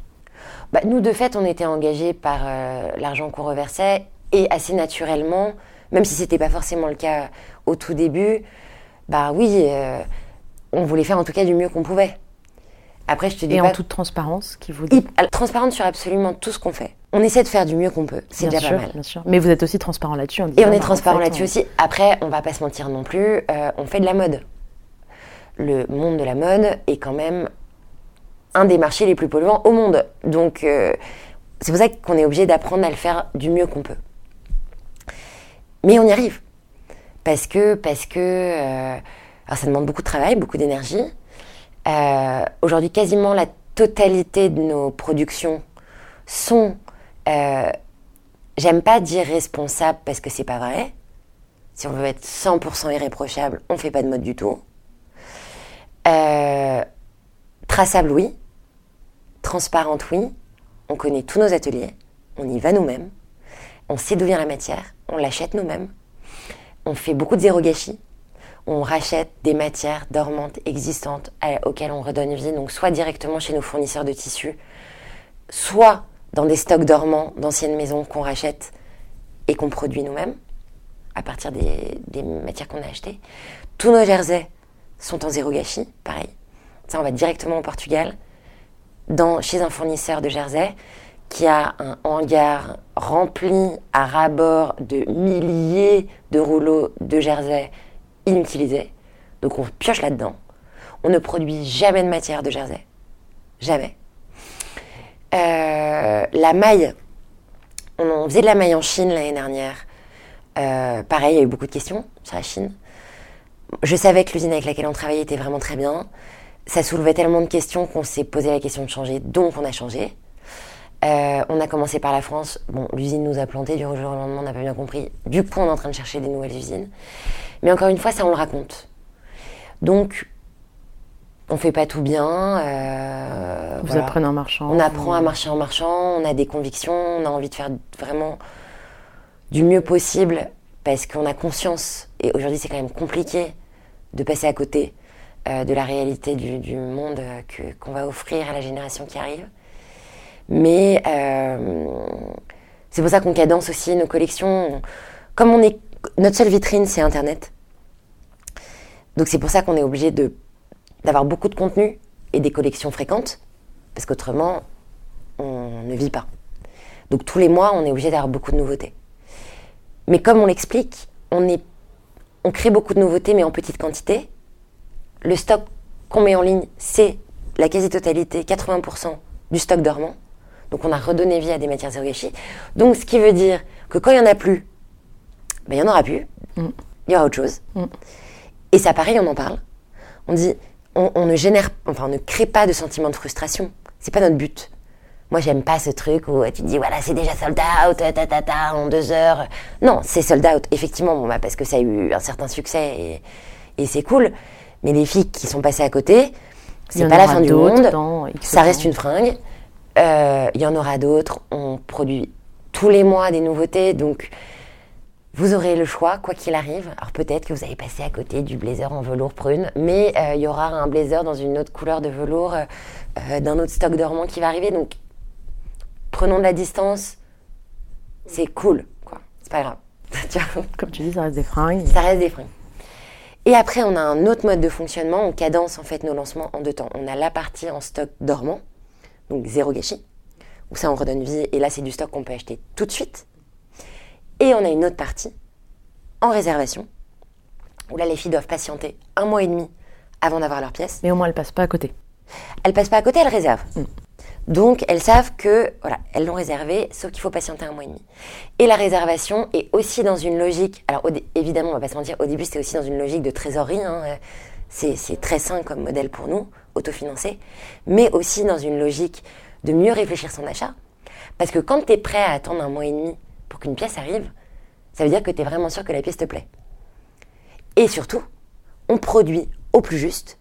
Bah, nous, de fait, on était engagés par euh, l'argent qu'on reversait et assez naturellement, même si c'était pas forcément le cas au tout début, bah oui, euh, on voulait faire en tout cas du mieux qu'on pouvait. Après, je te dis Et pas en toute transparence, qui vous dit. transparente sur absolument tout ce qu'on fait. On essaie de faire du mieux qu'on peut, c'est déjà sûr, pas mal. bien sûr. Mais vous êtes aussi transparent là-dessus. Et on est bah, en transparent fait, là-dessus on- aussi. Après, on va pas se mentir non plus, euh, on fait de la mode. Le monde de la mode est quand même un des marchés les plus polluants au monde. Donc, euh, c'est pour ça qu'on est obligé d'apprendre à le faire du mieux qu'on peut. Mais on y arrive. Parce que, parce que euh, alors ça demande beaucoup de travail, beaucoup d'énergie. Euh, Aujourd'hui, quasiment la totalité de nos productions sont, euh, j'aime pas dire responsables parce que c'est pas vrai. Si on veut être 100% irréprochable, on fait pas de mode du tout. Traçable, oui. Transparente, oui. On connaît tous nos ateliers. On y va nous-mêmes. On sait d'où vient la matière. On l'achète nous-mêmes. On fait beaucoup de zéro gâchis. On rachète des matières dormantes existantes à- auxquelles on redonne vie, donc soit directement chez nos fournisseurs de tissus, soit dans des stocks dormants d'anciennes maisons qu'on rachète et qu'on produit nous-mêmes à partir des, matières qu'on a achetées. Tous nos jerseys sont en zéro gâchis, pareil. Ça, on va directement au Portugal, chez un fournisseur de jerseys qui a un hangar rempli à ras-bord de milliers de rouleaux de jersey inutilisés. Donc on pioche là-dedans. On ne produit jamais de matière de jersey. Jamais. Euh, la maille, on faisait de la maille en Chine l'année dernière. Euh, pareil, il y a eu beaucoup de questions sur la Chine. Je savais que l'usine avec laquelle on travaillait était vraiment très bien. Ça soulevait tellement de questions qu'on s'est posé la question de changer, donc on a changé. Euh, on a commencé par la France. Bon, l'usine nous a planté du jour au lendemain, on n'a pas bien compris. Du coup, on est en train de chercher des nouvelles usines. Mais encore une fois, ça, on le raconte. Donc, on fait pas tout bien. Euh, vous apprenez en marchant. On apprend à marcher en marchant. On a des convictions. On a envie de faire vraiment du mieux possible parce qu'on a conscience. Et aujourd'hui, c'est quand même compliqué de passer à côté euh, de la réalité du, monde qu'on va offrir à la génération qui arrive. Mais euh, c'est pour ça qu'on cadence aussi nos collections. Comme on est, notre seule vitrine, c'est Internet. Donc c'est pour ça qu'on est obligé d'avoir beaucoup de contenu et des collections fréquentes, parce qu'autrement, on ne vit pas. Donc tous les mois, on est obligé d'avoir beaucoup de nouveautés. Mais comme on l'explique, on, on crée beaucoup de nouveautés, mais en petite quantité. Le stock qu'on met en ligne, c'est la quasi-totalité, 80% du stock dormant. Donc on a redonné vie à des matières zéro gâchis. Donc ce qui veut dire que quand il n'y en a plus, ben, il n'y en aura plus. Mm. Il y aura autre chose. Mm. Et ça, pareil, on en parle. On dit, on, ne génère, enfin, on ne crée pas de sentiment de frustration. C'est pas notre but. Moi, j'aime pas ce truc où tu te dis, voilà, c'est déjà sold out, ta, ta, ta, en deux heures. Non, c'est sold out, effectivement, bon, bah, parce que ça a eu un certain succès et, et c'est cool. Mais les filles qui sont passées à côté, c'est pas la fin du monde. ça reste une fringue. Euh, il y en aura d'autres. On produit tous les mois des nouveautés. Donc, vous aurez le choix, quoi qu'il arrive. Alors, peut-être que vous allez passer à côté du blazer en velours prune, mais euh, il y aura un blazer dans une autre couleur de velours euh, d'un autre stock dormant qui va arriver. Donc, prenons de la distance. C'est cool, quoi. C'est pas grave. Comme tu dis, ça reste des fringues. Ça reste des fringues. Et après, on a un autre mode de fonctionnement. On cadence en fait nos lancements en deux temps. On a la partie en stock dormant donc zéro gâchis, où ça on redonne vie, et là c'est du stock qu'on peut acheter tout de suite. Et on a une autre partie en réservation, où là les filles doivent patienter un mois et demi avant d'avoir leur pièce. Mais au moins elles passent pas à côté. Elles passent pas à côté, elles réservent. Mm. Donc elles savent que voilà, elles l'ont réservé, sauf qu'il faut patienter un mois et demi. Et la réservation est aussi dans une logique. Alors évidemment, on va pas se mentir, au début c'était aussi dans une logique de trésorerie. Hein, c'est très sain comme modèle pour nous, autofinancé, mais aussi dans une logique de mieux réfléchir son achat. Parce que quand tu es prêt à attendre un mois et demi pour qu'une pièce arrive, ça veut dire que tu es vraiment sûr que la pièce te plaît. Et surtout, on produit au plus juste,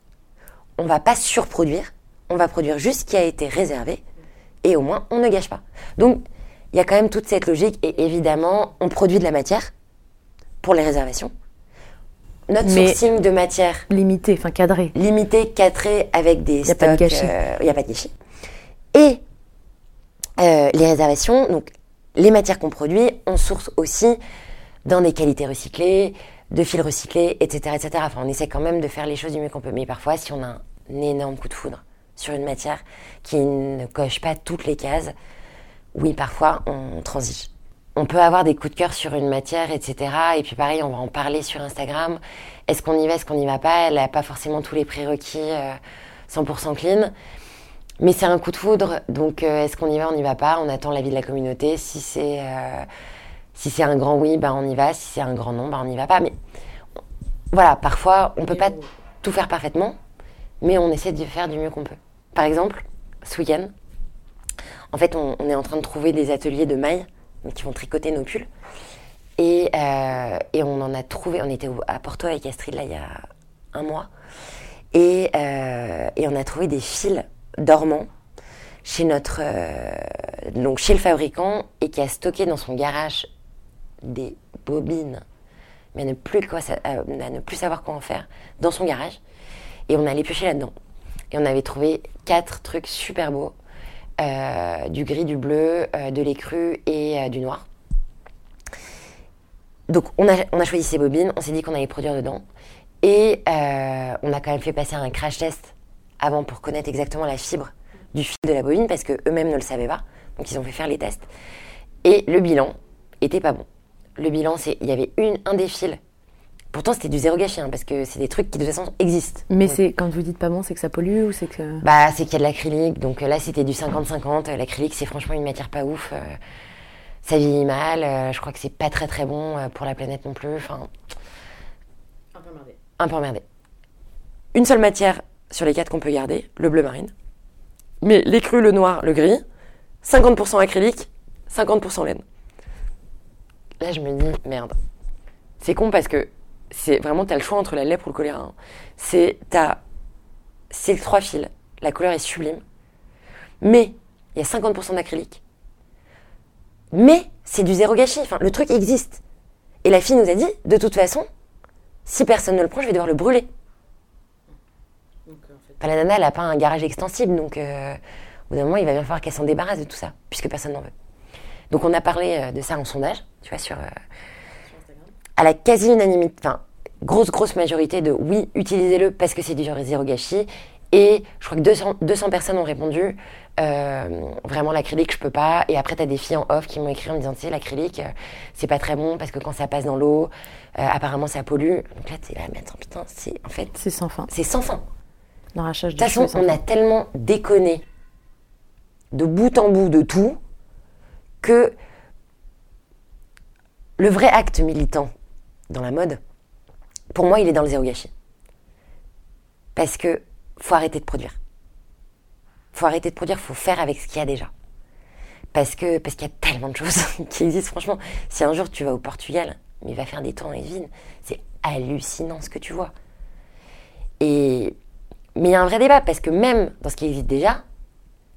on va pas surproduire, on va produire juste ce qui a été réservé, et au moins on ne gâche pas. Donc, il y a quand même toute cette logique, et évidemment, on produit de la matière pour les réservations notre sourcing de matière. Limité, enfin cadré. Limité, cadré avec des Il n'y a pas de gâchis. Il n'y a pas de gâchis. Et euh, les réservations, donc les matières qu'on produit, on source aussi dans des qualités recyclées, de fils recyclés, etc., etc. Enfin, on essaie quand même de faire les choses du mieux qu'on peut. Mais parfois, si on a un énorme coup de foudre sur une matière qui ne coche pas toutes les cases, oui, parfois, on transige on peut avoir des coups de cœur sur une matière, etc. Et puis pareil, on va en parler sur Instagram. Est-ce qu'on y va, est-ce qu'on n'y va pas? Elle n'a pas forcément tous les prérequis 100% euh, clean. Mais c'est un coup de foudre, donc euh, est-ce qu'on y va, on n'y va pas? On attend l'avis de la communauté. Si c'est euh, si un grand oui, bah on y va. Si c'est un grand non, bah on n'y va pas. Mais voilà, parfois on peut pas tout faire parfaitement, mais on essaie de faire du mieux qu'on peut. Par exemple, ce week-end, en fait, on, on est en train de trouver des ateliers de maille qui vont tricoter nos pulls. Et, euh, et, on en a trouvé, on était à Porto avec Astrid là il y a un mois, et, euh, et on a trouvé des fils dormants chez notre euh, donc chez le fabricant et qui a stocké dans son garage des bobines, mais à ne plus quoi, à ne plus savoir quoi en faire dans son garage. Et on allait piocher là-dedans. Et on avait trouvé quatre trucs super beaux du gris, du bleu, euh, de l'écru et euh, du noir. Donc on a, on a, choisi ces bobines, on s'est dit qu'on allait produire dedans. Et on a quand même fait passer un crash test avant pour connaître exactement la fibre du fil de la bobine parce qu'eux-mêmes ne le savaient pas. Donc ils ont fait faire les tests. Et le bilan était pas bon. Le bilan, c'est il y avait une, un des fils. Pourtant, c'était du zéro gâchis, hein, parce que c'est des trucs qui de toute façon existent. Mais Donc, c'est quand vous dites pas bon, c'est que ça pollue ou c'est que. Bah, c'est qu'il y a de l'acrylique. Donc euh, là, c'était du 50-50. Euh, L'acrylique, c'est franchement une matière pas ouf. euh, ça vieillit mal. euh, je crois que c'est pas très très bon euh, pour la planète non plus. Enfin, un peu emmerdé. Une seule matière sur les quatre qu'on peut garder, le bleu marine. Mais les crus, le noir, le gris, 50% acrylique, 50% laine. Là, je me dis, merde. C'est con parce que c'est vraiment, t'as le choix entre la lèpre ou le choléra. hein. C'est, t'as, c'est trois fils, la couleur est sublime, mais il y a 50% d'acrylique. Mais c'est du zéro gâchis, enfin, le truc existe. Et la fille nous a dit, de toute façon, si personne ne le prend, je vais devoir le brûler. Enfin, la nana, elle n'a pas un garage extensible, donc euh, au bout d'un moment, il va bien falloir qu'elle s'en débarrasse de tout ça, puisque personne n'en veut. Donc on a parlé euh, de ça en sondage, tu vois, sur... euh, à la quasi-unanimité, enfin, grosse, grosse majorité de oui, utilisez-le parce que c'est du zéro gâchis. Et je crois que 200, 200 personnes ont répondu, euh, vraiment l'acrylique, je peux pas. Et après, tu as des filles en off qui m'ont écrit en me disant, tu sais, l'acrylique, euh, c'est pas très bon parce que quand ça passe dans l'eau, euh, apparemment, ça pollue. Donc là, tu es là, mais attends, putain, c'est en fait, C'est sans fin. c'est sans fin. De toute façon, on a tellement déconné de bout en bout de tout que le vrai acte militant dans la mode, pour moi, il est dans le zéro gâchis. Parce que faut arrêter de produire. Faut arrêter de produire, faut faire avec ce qu'il y a déjà. Parce que parce qu'il y a tellement de choses qui existent. Franchement, si un jour tu vas au Portugal, mais va faire des tours dans les vignes, c'est hallucinant ce que tu vois. Et mais il y a un vrai débat parce que même dans ce qui existe déjà,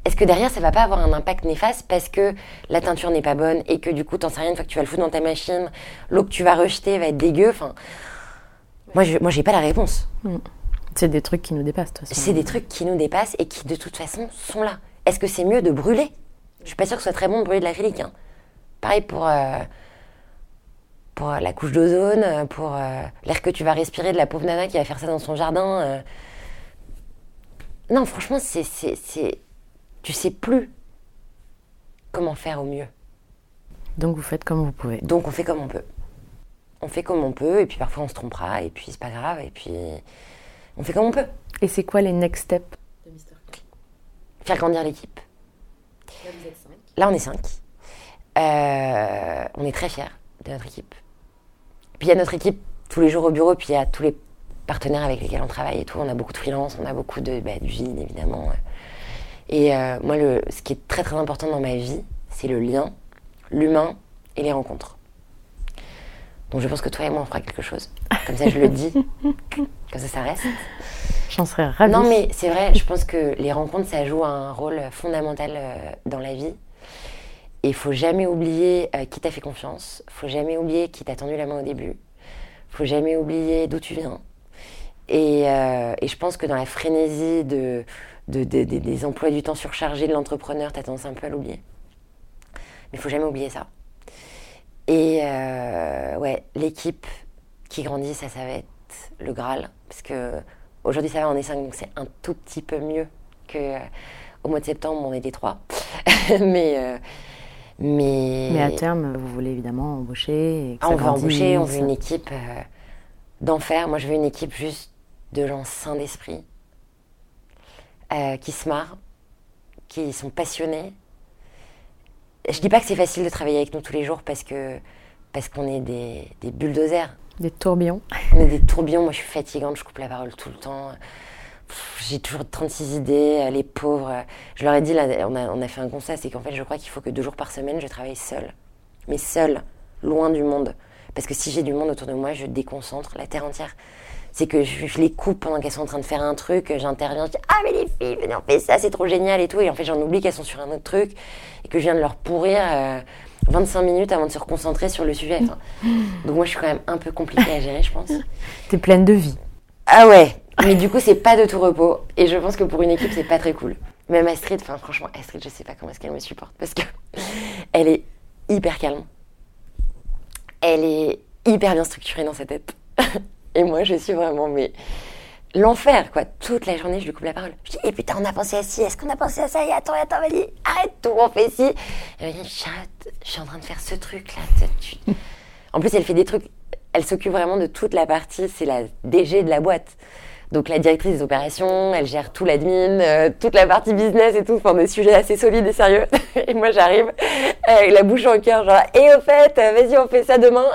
est-ce que derrière ça va pas avoir un impact néfaste parce que la teinture n'est pas bonne et que du coup t'en sais rien une fois que tu vas le foutre dans ta machine, l'eau que tu vas rejeter va être dégueu. Enfin, moi je, moi j'ai pas la réponse. C'est des trucs qui nous dépassent, de toute façon. C'est des trucs qui nous dépassent et qui de toute façon sont là. Est-ce que c'est mieux de brûler? Je suis pas sûre que ce soit très bon de brûler de l'acrylique. Hein. Pareil pour euh, pour euh, la couche d'ozone, euh, pour euh, l'air que tu vas respirer de la pauvre nana qui va faire ça dans son jardin. euh. Non, franchement, c'est c'est c'est tu sais plus comment faire au mieux. Donc vous faites comme vous pouvez. Donc on fait comme on peut. On fait comme on peut et puis parfois on se trompera et puis c'est pas grave et puis on fait comme on peut. Et c'est quoi les next steps? Faire grandir l'équipe. Là, on est cinq. Euh, on est très fiers de notre équipe. Puis il y a notre équipe tous les jours au bureau, puis il y a tous les partenaires avec lesquels on travaille et tout. On a beaucoup de freelance, on a beaucoup de bah, d'usines, évidemment. Et euh, moi, le, ce qui est très très important dans ma vie, c'est le lien, l'humain et les rencontres. Donc je pense que toi et moi, on fera quelque chose. Comme ça, je le dis. Comme ça, ça reste. J'en serais ravie. Non, mais c'est vrai, je pense que les rencontres, ça joue un rôle fondamental euh, dans la vie. Et il faut jamais oublier euh, qui t'a fait confiance. faut jamais oublier qui t'a tendu la main au début. faut jamais oublier d'où tu viens. Et, euh, et je pense que dans la frénésie de, de- de- de- des emplois du temps surchargés de l'entrepreneur, tu as tendance un peu à l'oublier. Mais il faut jamais oublier ça. Et euh, ouais, l'équipe qui grandit, ça, ça va être le Graal. Parce que aujourd'hui, ça va, on est 5, donc c'est un tout petit peu mieux que euh, au mois de septembre, on était trois. mais, euh, mais, Mais à terme, vous voulez évidemment embaucher. Et ah, on veut embaucher, on veut une équipe euh, d'enfer. Moi, je veux une équipe juste de gens sains d'esprit, euh, qui se marrent, qui sont passionnés. Je dis pas que c'est facile de travailler avec nous tous les jours parce que parce qu'on est des, des bulldozers. Des tourbillons. On est des tourbillons. Moi, je suis fatigante, je coupe la parole tout le temps. J'ai toujours 36 idées, euh, les pauvres. Je leur ai dit, là, on a, on a fait un constat, c'est qu'en fait, je crois qu'il faut que deux jours par semaine, je travaille seule. Mais seule, loin du monde. Parce que si j'ai du monde autour de moi, je déconcentre la terre entière. C'est que je, je les coupe pendant qu'elles sont en train de faire un truc, j'interviens, je dis Ah, mais les filles, venez, on fait ça, c'est trop génial et tout. Et en fait, j'en oublie qu'elles sont sur un autre truc et que je viens de leur pourrir euh, 25 minutes avant de se reconcentrer sur le sujet. Enfin, donc, moi, je suis quand même un peu compliquée à gérer, je pense. T'es pleine de vie. Ah ouais, mais du coup, c'est pas de tout repos. Et je pense que pour une équipe, c'est pas très cool. Même Astrid, enfin, franchement, Astrid, je sais pas comment est-ce qu'elle me supporte parce que elle est hyper calme. Elle est hyper bien structurée dans sa tête. Et moi, je suis vraiment, mais l'enfer, quoi. Toute la journée, je lui coupe la parole. Je dis, eh putain, on a pensé à ci, est-ce qu'on a pensé à ça? Et attends, attends, vas-y, arrête tout, on fait ci. Elle me dit, Charlotte, je suis en train de faire ce truc-là. En plus, elle fait des trucs, elle s'occupe vraiment de toute la partie, c'est la DG de la boîte. Donc la directrice des opérations, elle gère tout l'admin, euh, toute la partie business et tout, enfin des sujets assez solides et sérieux. Et moi j'arrive avec la bouche en cœur, genre, et au fait, euh, vas-y, on fait ça demain.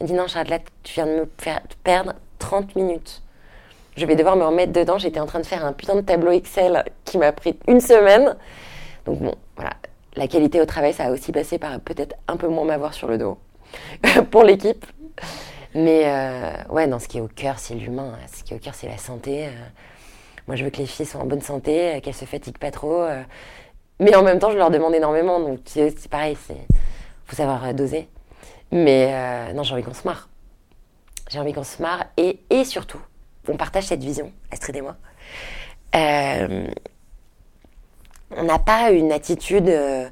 Elle dit, non, Charlotte, tu viens de me faire perdre 30 minutes. Je vais devoir me remettre dedans. J'étais en train de faire un putain de tableau Excel qui m'a pris une semaine. Donc bon, voilà. La qualité au travail, ça a aussi passé par peut-être un peu moins m'avoir sur le dos pour l'équipe. Mais euh, ouais, non, ce qui est au cœur, c'est l'humain. Ce qui est au cœur, c'est la santé. Euh, moi, je veux que les filles soient en bonne santé, euh, qu'elles se fatiguent pas trop. mais en même temps, je leur demande énormément. Donc c'est pareil, c'est faut savoir doser. Mais euh, non, j'ai envie qu'on se marre. J'ai envie qu'on se marre et, et surtout, on partage cette vision, Astrid et moi. Euh, on n'a pas une attitude. euh,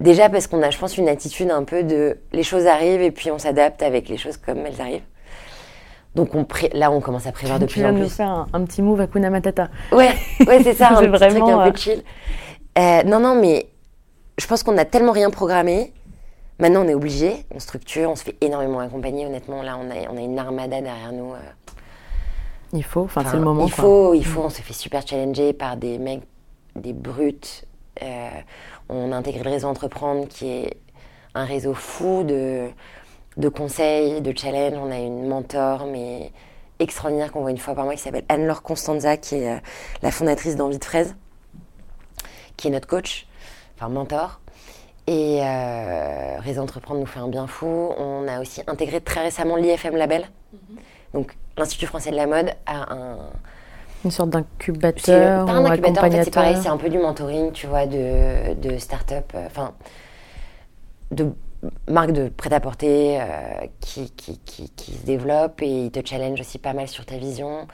déjà parce qu'on a, je pense, une attitude un peu de les choses arrivent et puis on s'adapte avec les choses comme elles arrivent. Donc on pré- là, on commence à prévoir de Tu plus viens en de nous plus. faire un, un petit move à Kuna Matata. Ouais, ouais, c'est ça, un petit truc vraiment, un euh, peu chill. Euh, non, non, mais je pense qu'on a tellement rien programmé. Maintenant, on est obligé, on structure, on se fait énormément accompagner. Honnêtement, là, on a, on a une armada derrière nous. euh, Il faut, enfin, c'est le moment. Il quoi. faut, il faut, on se fait super challenger par des mecs, des brutes. Euh, on a intégré le réseau Entreprendre qui est un réseau fou de, de conseils, de challenges. On a une mentor, mais extraordinaire qu'on voit une fois par mois qui s'appelle Anne-Laure Constanza, qui est euh, la fondatrice d'Envie de Fraise, qui est notre coach, enfin mentor. Et euh, Réseau Entreprendre nous fait un bien fou. On a aussi intégré très récemment l'IFM Label. Donc, l'Institut français de la mode a un, Une sorte d'incubateur pas un ou incubateur, en fait, c'est pareil, c'est un peu du mentoring, tu vois, de, de start-up, euh, enfin, de marques de prêt-à-porter euh, qui, qui, qui, qui se développent et ils te challenge aussi pas mal sur ta vision.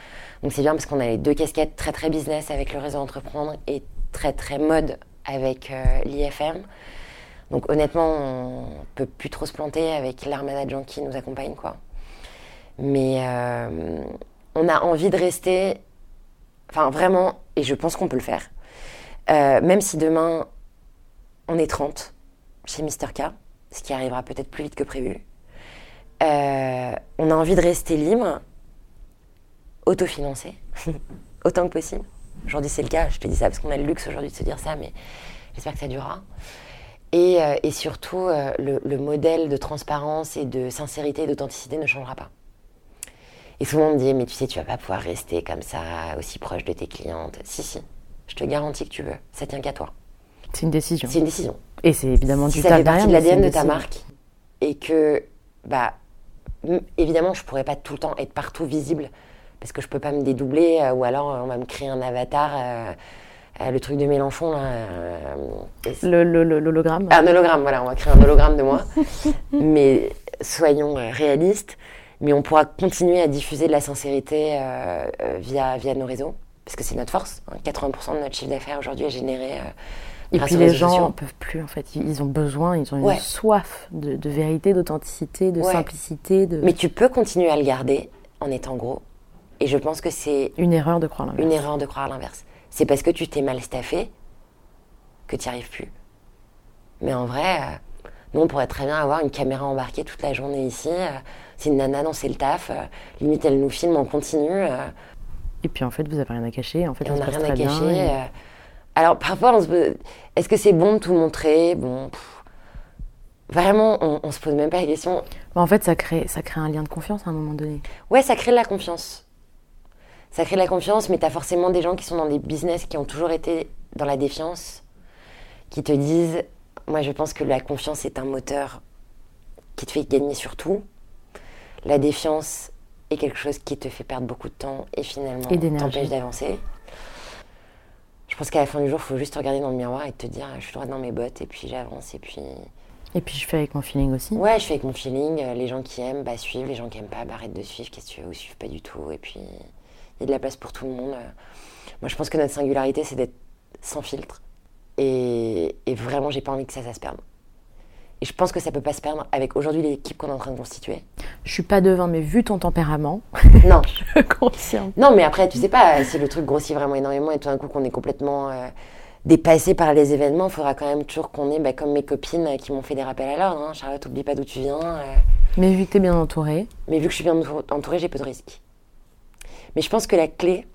Donc c'est bien parce qu'on a les deux casquettes très très business avec le réseau Entreprendre et très très mode avec euh, l'IFM. Donc honnêtement, on peut plus trop se planter avec l'armada de qui nous accompagnent, quoi. Mais euh, on a envie de rester Enfin, vraiment, et je pense qu'on peut le faire. Euh, même si demain, on est 30 chez Mister K, ce qui arrivera peut-être plus vite que prévu, euh, on a envie de rester libre, autofinancé, autant que possible. Aujourd'hui, c'est le cas. Je te dis ça parce qu'on a le luxe aujourd'hui de se dire ça, mais j'espère que ça durera. Et, euh, et surtout, euh, le, le modèle de transparence et de sincérité et d'authenticité ne changera pas. Et souvent on me dit, mais tu sais, tu vas pas pouvoir rester comme ça, aussi proche de tes clientes. Si, si, je te garantis que tu veux. Ça tient qu'à toi. C'est une décision. C'est une décision. Et c'est évidemment Si du ça fait partie derrière, de l'ADN de ta marque et que, bah, évidemment, je pourrais pas tout le temps être partout visible parce que je peux pas me dédoubler euh, ou alors on va me créer un avatar, euh, euh, le truc de Mélenchon là. euh, Le, le- le- l'hologramme. un hologramme, voilà, on va créer un hologramme de moi. mais soyons euh, réalistes. Mais on pourra continuer à diffuser de la sincérité via, via nos réseaux, parce que c'est notre force. hein. 80% de notre chiffre d'affaires aujourd'hui est généré Et grâce puis aux les gens sociaux. ne peuvent plus, en fait. Ils ils ont besoin, ils ont une Ouais. soif de, de vérité, d'authenticité, de Ouais. simplicité, de... Mais tu peux continuer à le garder en étant gros. Et je pense que c'est Une erreur de croire l'inverse. une erreur de croire l'inverse. C'est parce que tu t'es mal staffé que tu n'y arrives plus. Mais en vrai, euh, nous, on pourrait très bien avoir une caméra embarquée toute la journée ici. euh, c'est une nana, non, c'est le taf. euh, limite, elle nous filme en continu. euh, Et puis en fait, vous n'avez rien à cacher. En fait, on n'a rien à cacher. et-. Alors, parfois, on se est-ce que c'est bon de tout montrer? Bon, pff, vraiment, on, on se pose même pas la question. Bah, en fait, ça crée, ça crée un lien de confiance à un moment donné. Ouais, ça crée de la confiance. Ça crée de la confiance, mais tu as forcément des gens qui sont dans des business qui ont toujours été dans la défiance, qui te disent Moi, je pense que la confiance est un moteur qui te fait gagner sur tout. La défiance est quelque chose qui te fait perdre beaucoup de temps et finalement t'empêche d'avancer. Je pense qu'à la fin du jour, il faut juste te regarder dans le miroir et te dire Je suis droite dans mes bottes et puis j'avance et puis. Et puis je fais avec mon feeling aussi. Ouais, je fais avec mon feeling. euh, Les gens qui aiment, bah, suivent. Les gens qui aiment pas, bah, arrête de suivre. Qu'est-ce que tu veux Ou suivent pas du tout. Et puis, y a de la place pour tout le monde. euh. Moi, je pense que notre singularité, c'est d'être sans filtre. Et, et vraiment, j'ai pas envie que ça, ça se perde. Et je pense que ça peut pas se perdre avec aujourd'hui l'équipe qu'on est en train de constituer. Je suis pas devin, mais vu ton tempérament, Non, je confirme. non, mais après, tu sais pas, si le truc grossit vraiment énormément et tout d'un coup qu'on est complètement euh, dépassé par les événements, il faudra quand même toujours qu'on ait, bah, comme mes copines euh, qui m'ont fait des rappels à l'ordre. Hein. Charlotte, oublie pas d'où tu viens. euh. Mais vu que t'es bien entourée, Mais vu que je suis bien entour- entourée, j'ai peu de risques. Mais je pense que la clé,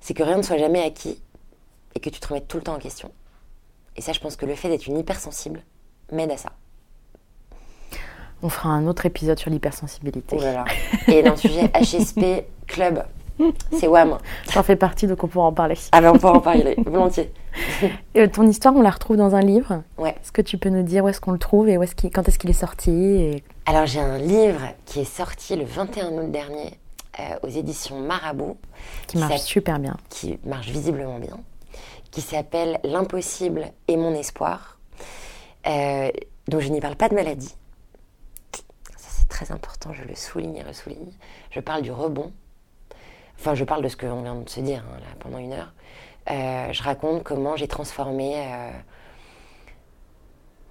c'est que rien ne soit jamais acquis et que tu te remettes tout le temps en question. Et ça, je pense que le fait d'être une hypersensible m'aide à ça. on fera un autre épisode sur l'hypersensibilité. Oh là là. Et dans le sujet HSP Club, c'est WAM. Ça en fait partie, donc on pourra en parler. Ah ben on peut en parler, volontiers. Euh, ton histoire, on la retrouve dans un livre. Ouais. Est-ce que tu peux nous dire où est-ce qu'on le trouve et où quand est-ce qu'il est sorti et... Alors j'ai un livre qui est sorti le 21 août dernier aux éditions Marabout, qui marche super bien. qui marche visiblement bien, qui s'appelle L'impossible et mon espoir, euh, dont je n'y parle pas de maladie. Ça c'est très important, je le souligne et ressouligne. Je parle du rebond. Enfin, je parle de ce qu'on vient de se dire hein, là, pendant une heure. Euh, je raconte comment j'ai transformé, euh,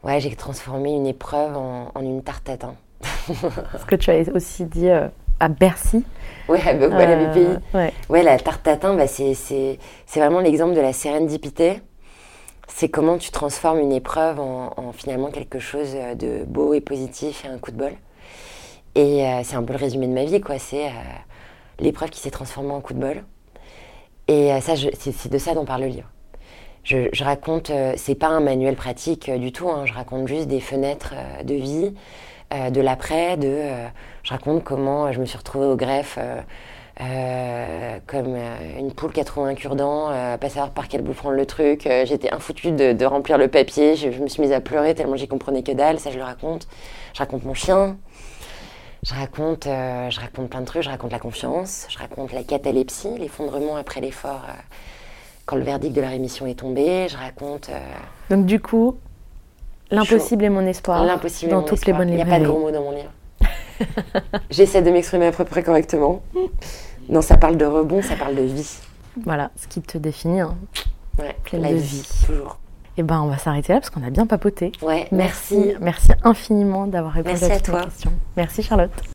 ouais, j'ai transformé une épreuve en, en une tarte tatin. Ce que tu as aussi dit euh, à Bercy. Ouais, à à la Euh, BPI. ouais. Ouais, la tarte tatin, bah, c'est, vraiment l'exemple de la sérendipité. C'est comment tu transformes une épreuve en, en finalement quelque chose de beau et positif et un coup de bol. Et euh, c'est un peu le résumé de ma vie, quoi. C'est euh, l'épreuve qui s'est transformée en coup de bol. Et euh, ça, c'est, de ça dont parle le livre. Je, je raconte, euh, c'est pas un manuel pratique euh, du tout, hein, je raconte juste des fenêtres euh, de vie, euh, de l'après, de, euh, je raconte comment je me suis retrouvée au greffe euh, comme une poule qui a trouvé un cure-dent, pas savoir par quel bout prendre le truc. J'étais infoutue de, de remplir le papier, je, me suis mise à pleurer tellement j'y comprenais que dalle, ça je le raconte. Je raconte mon chien, je raconte, je raconte plein de trucs, je raconte la confiance, je raconte la catalepsie, l'effondrement après l'effort quand le verdict de la rémission est tombé, je raconte Donc du coup, l'impossible est mon espoir. l'impossible. dans mon toutes espoir. les bonnes Il n'y a pas de gros mots dans mon livre. J'essaie de m'exprimer à peu près correctement. Non, ça parle de rebond, ça parle de vie. Voilà, ce qui te définit. hein. Ouais, Pleine la de vie, vie. toujours. Et ben, on va s'arrêter là parce qu'on a bien papoté. Ouais, Merci, merci. merci infiniment d'avoir répondu Merci à à toutes mes toi. questions. Merci Charlotte.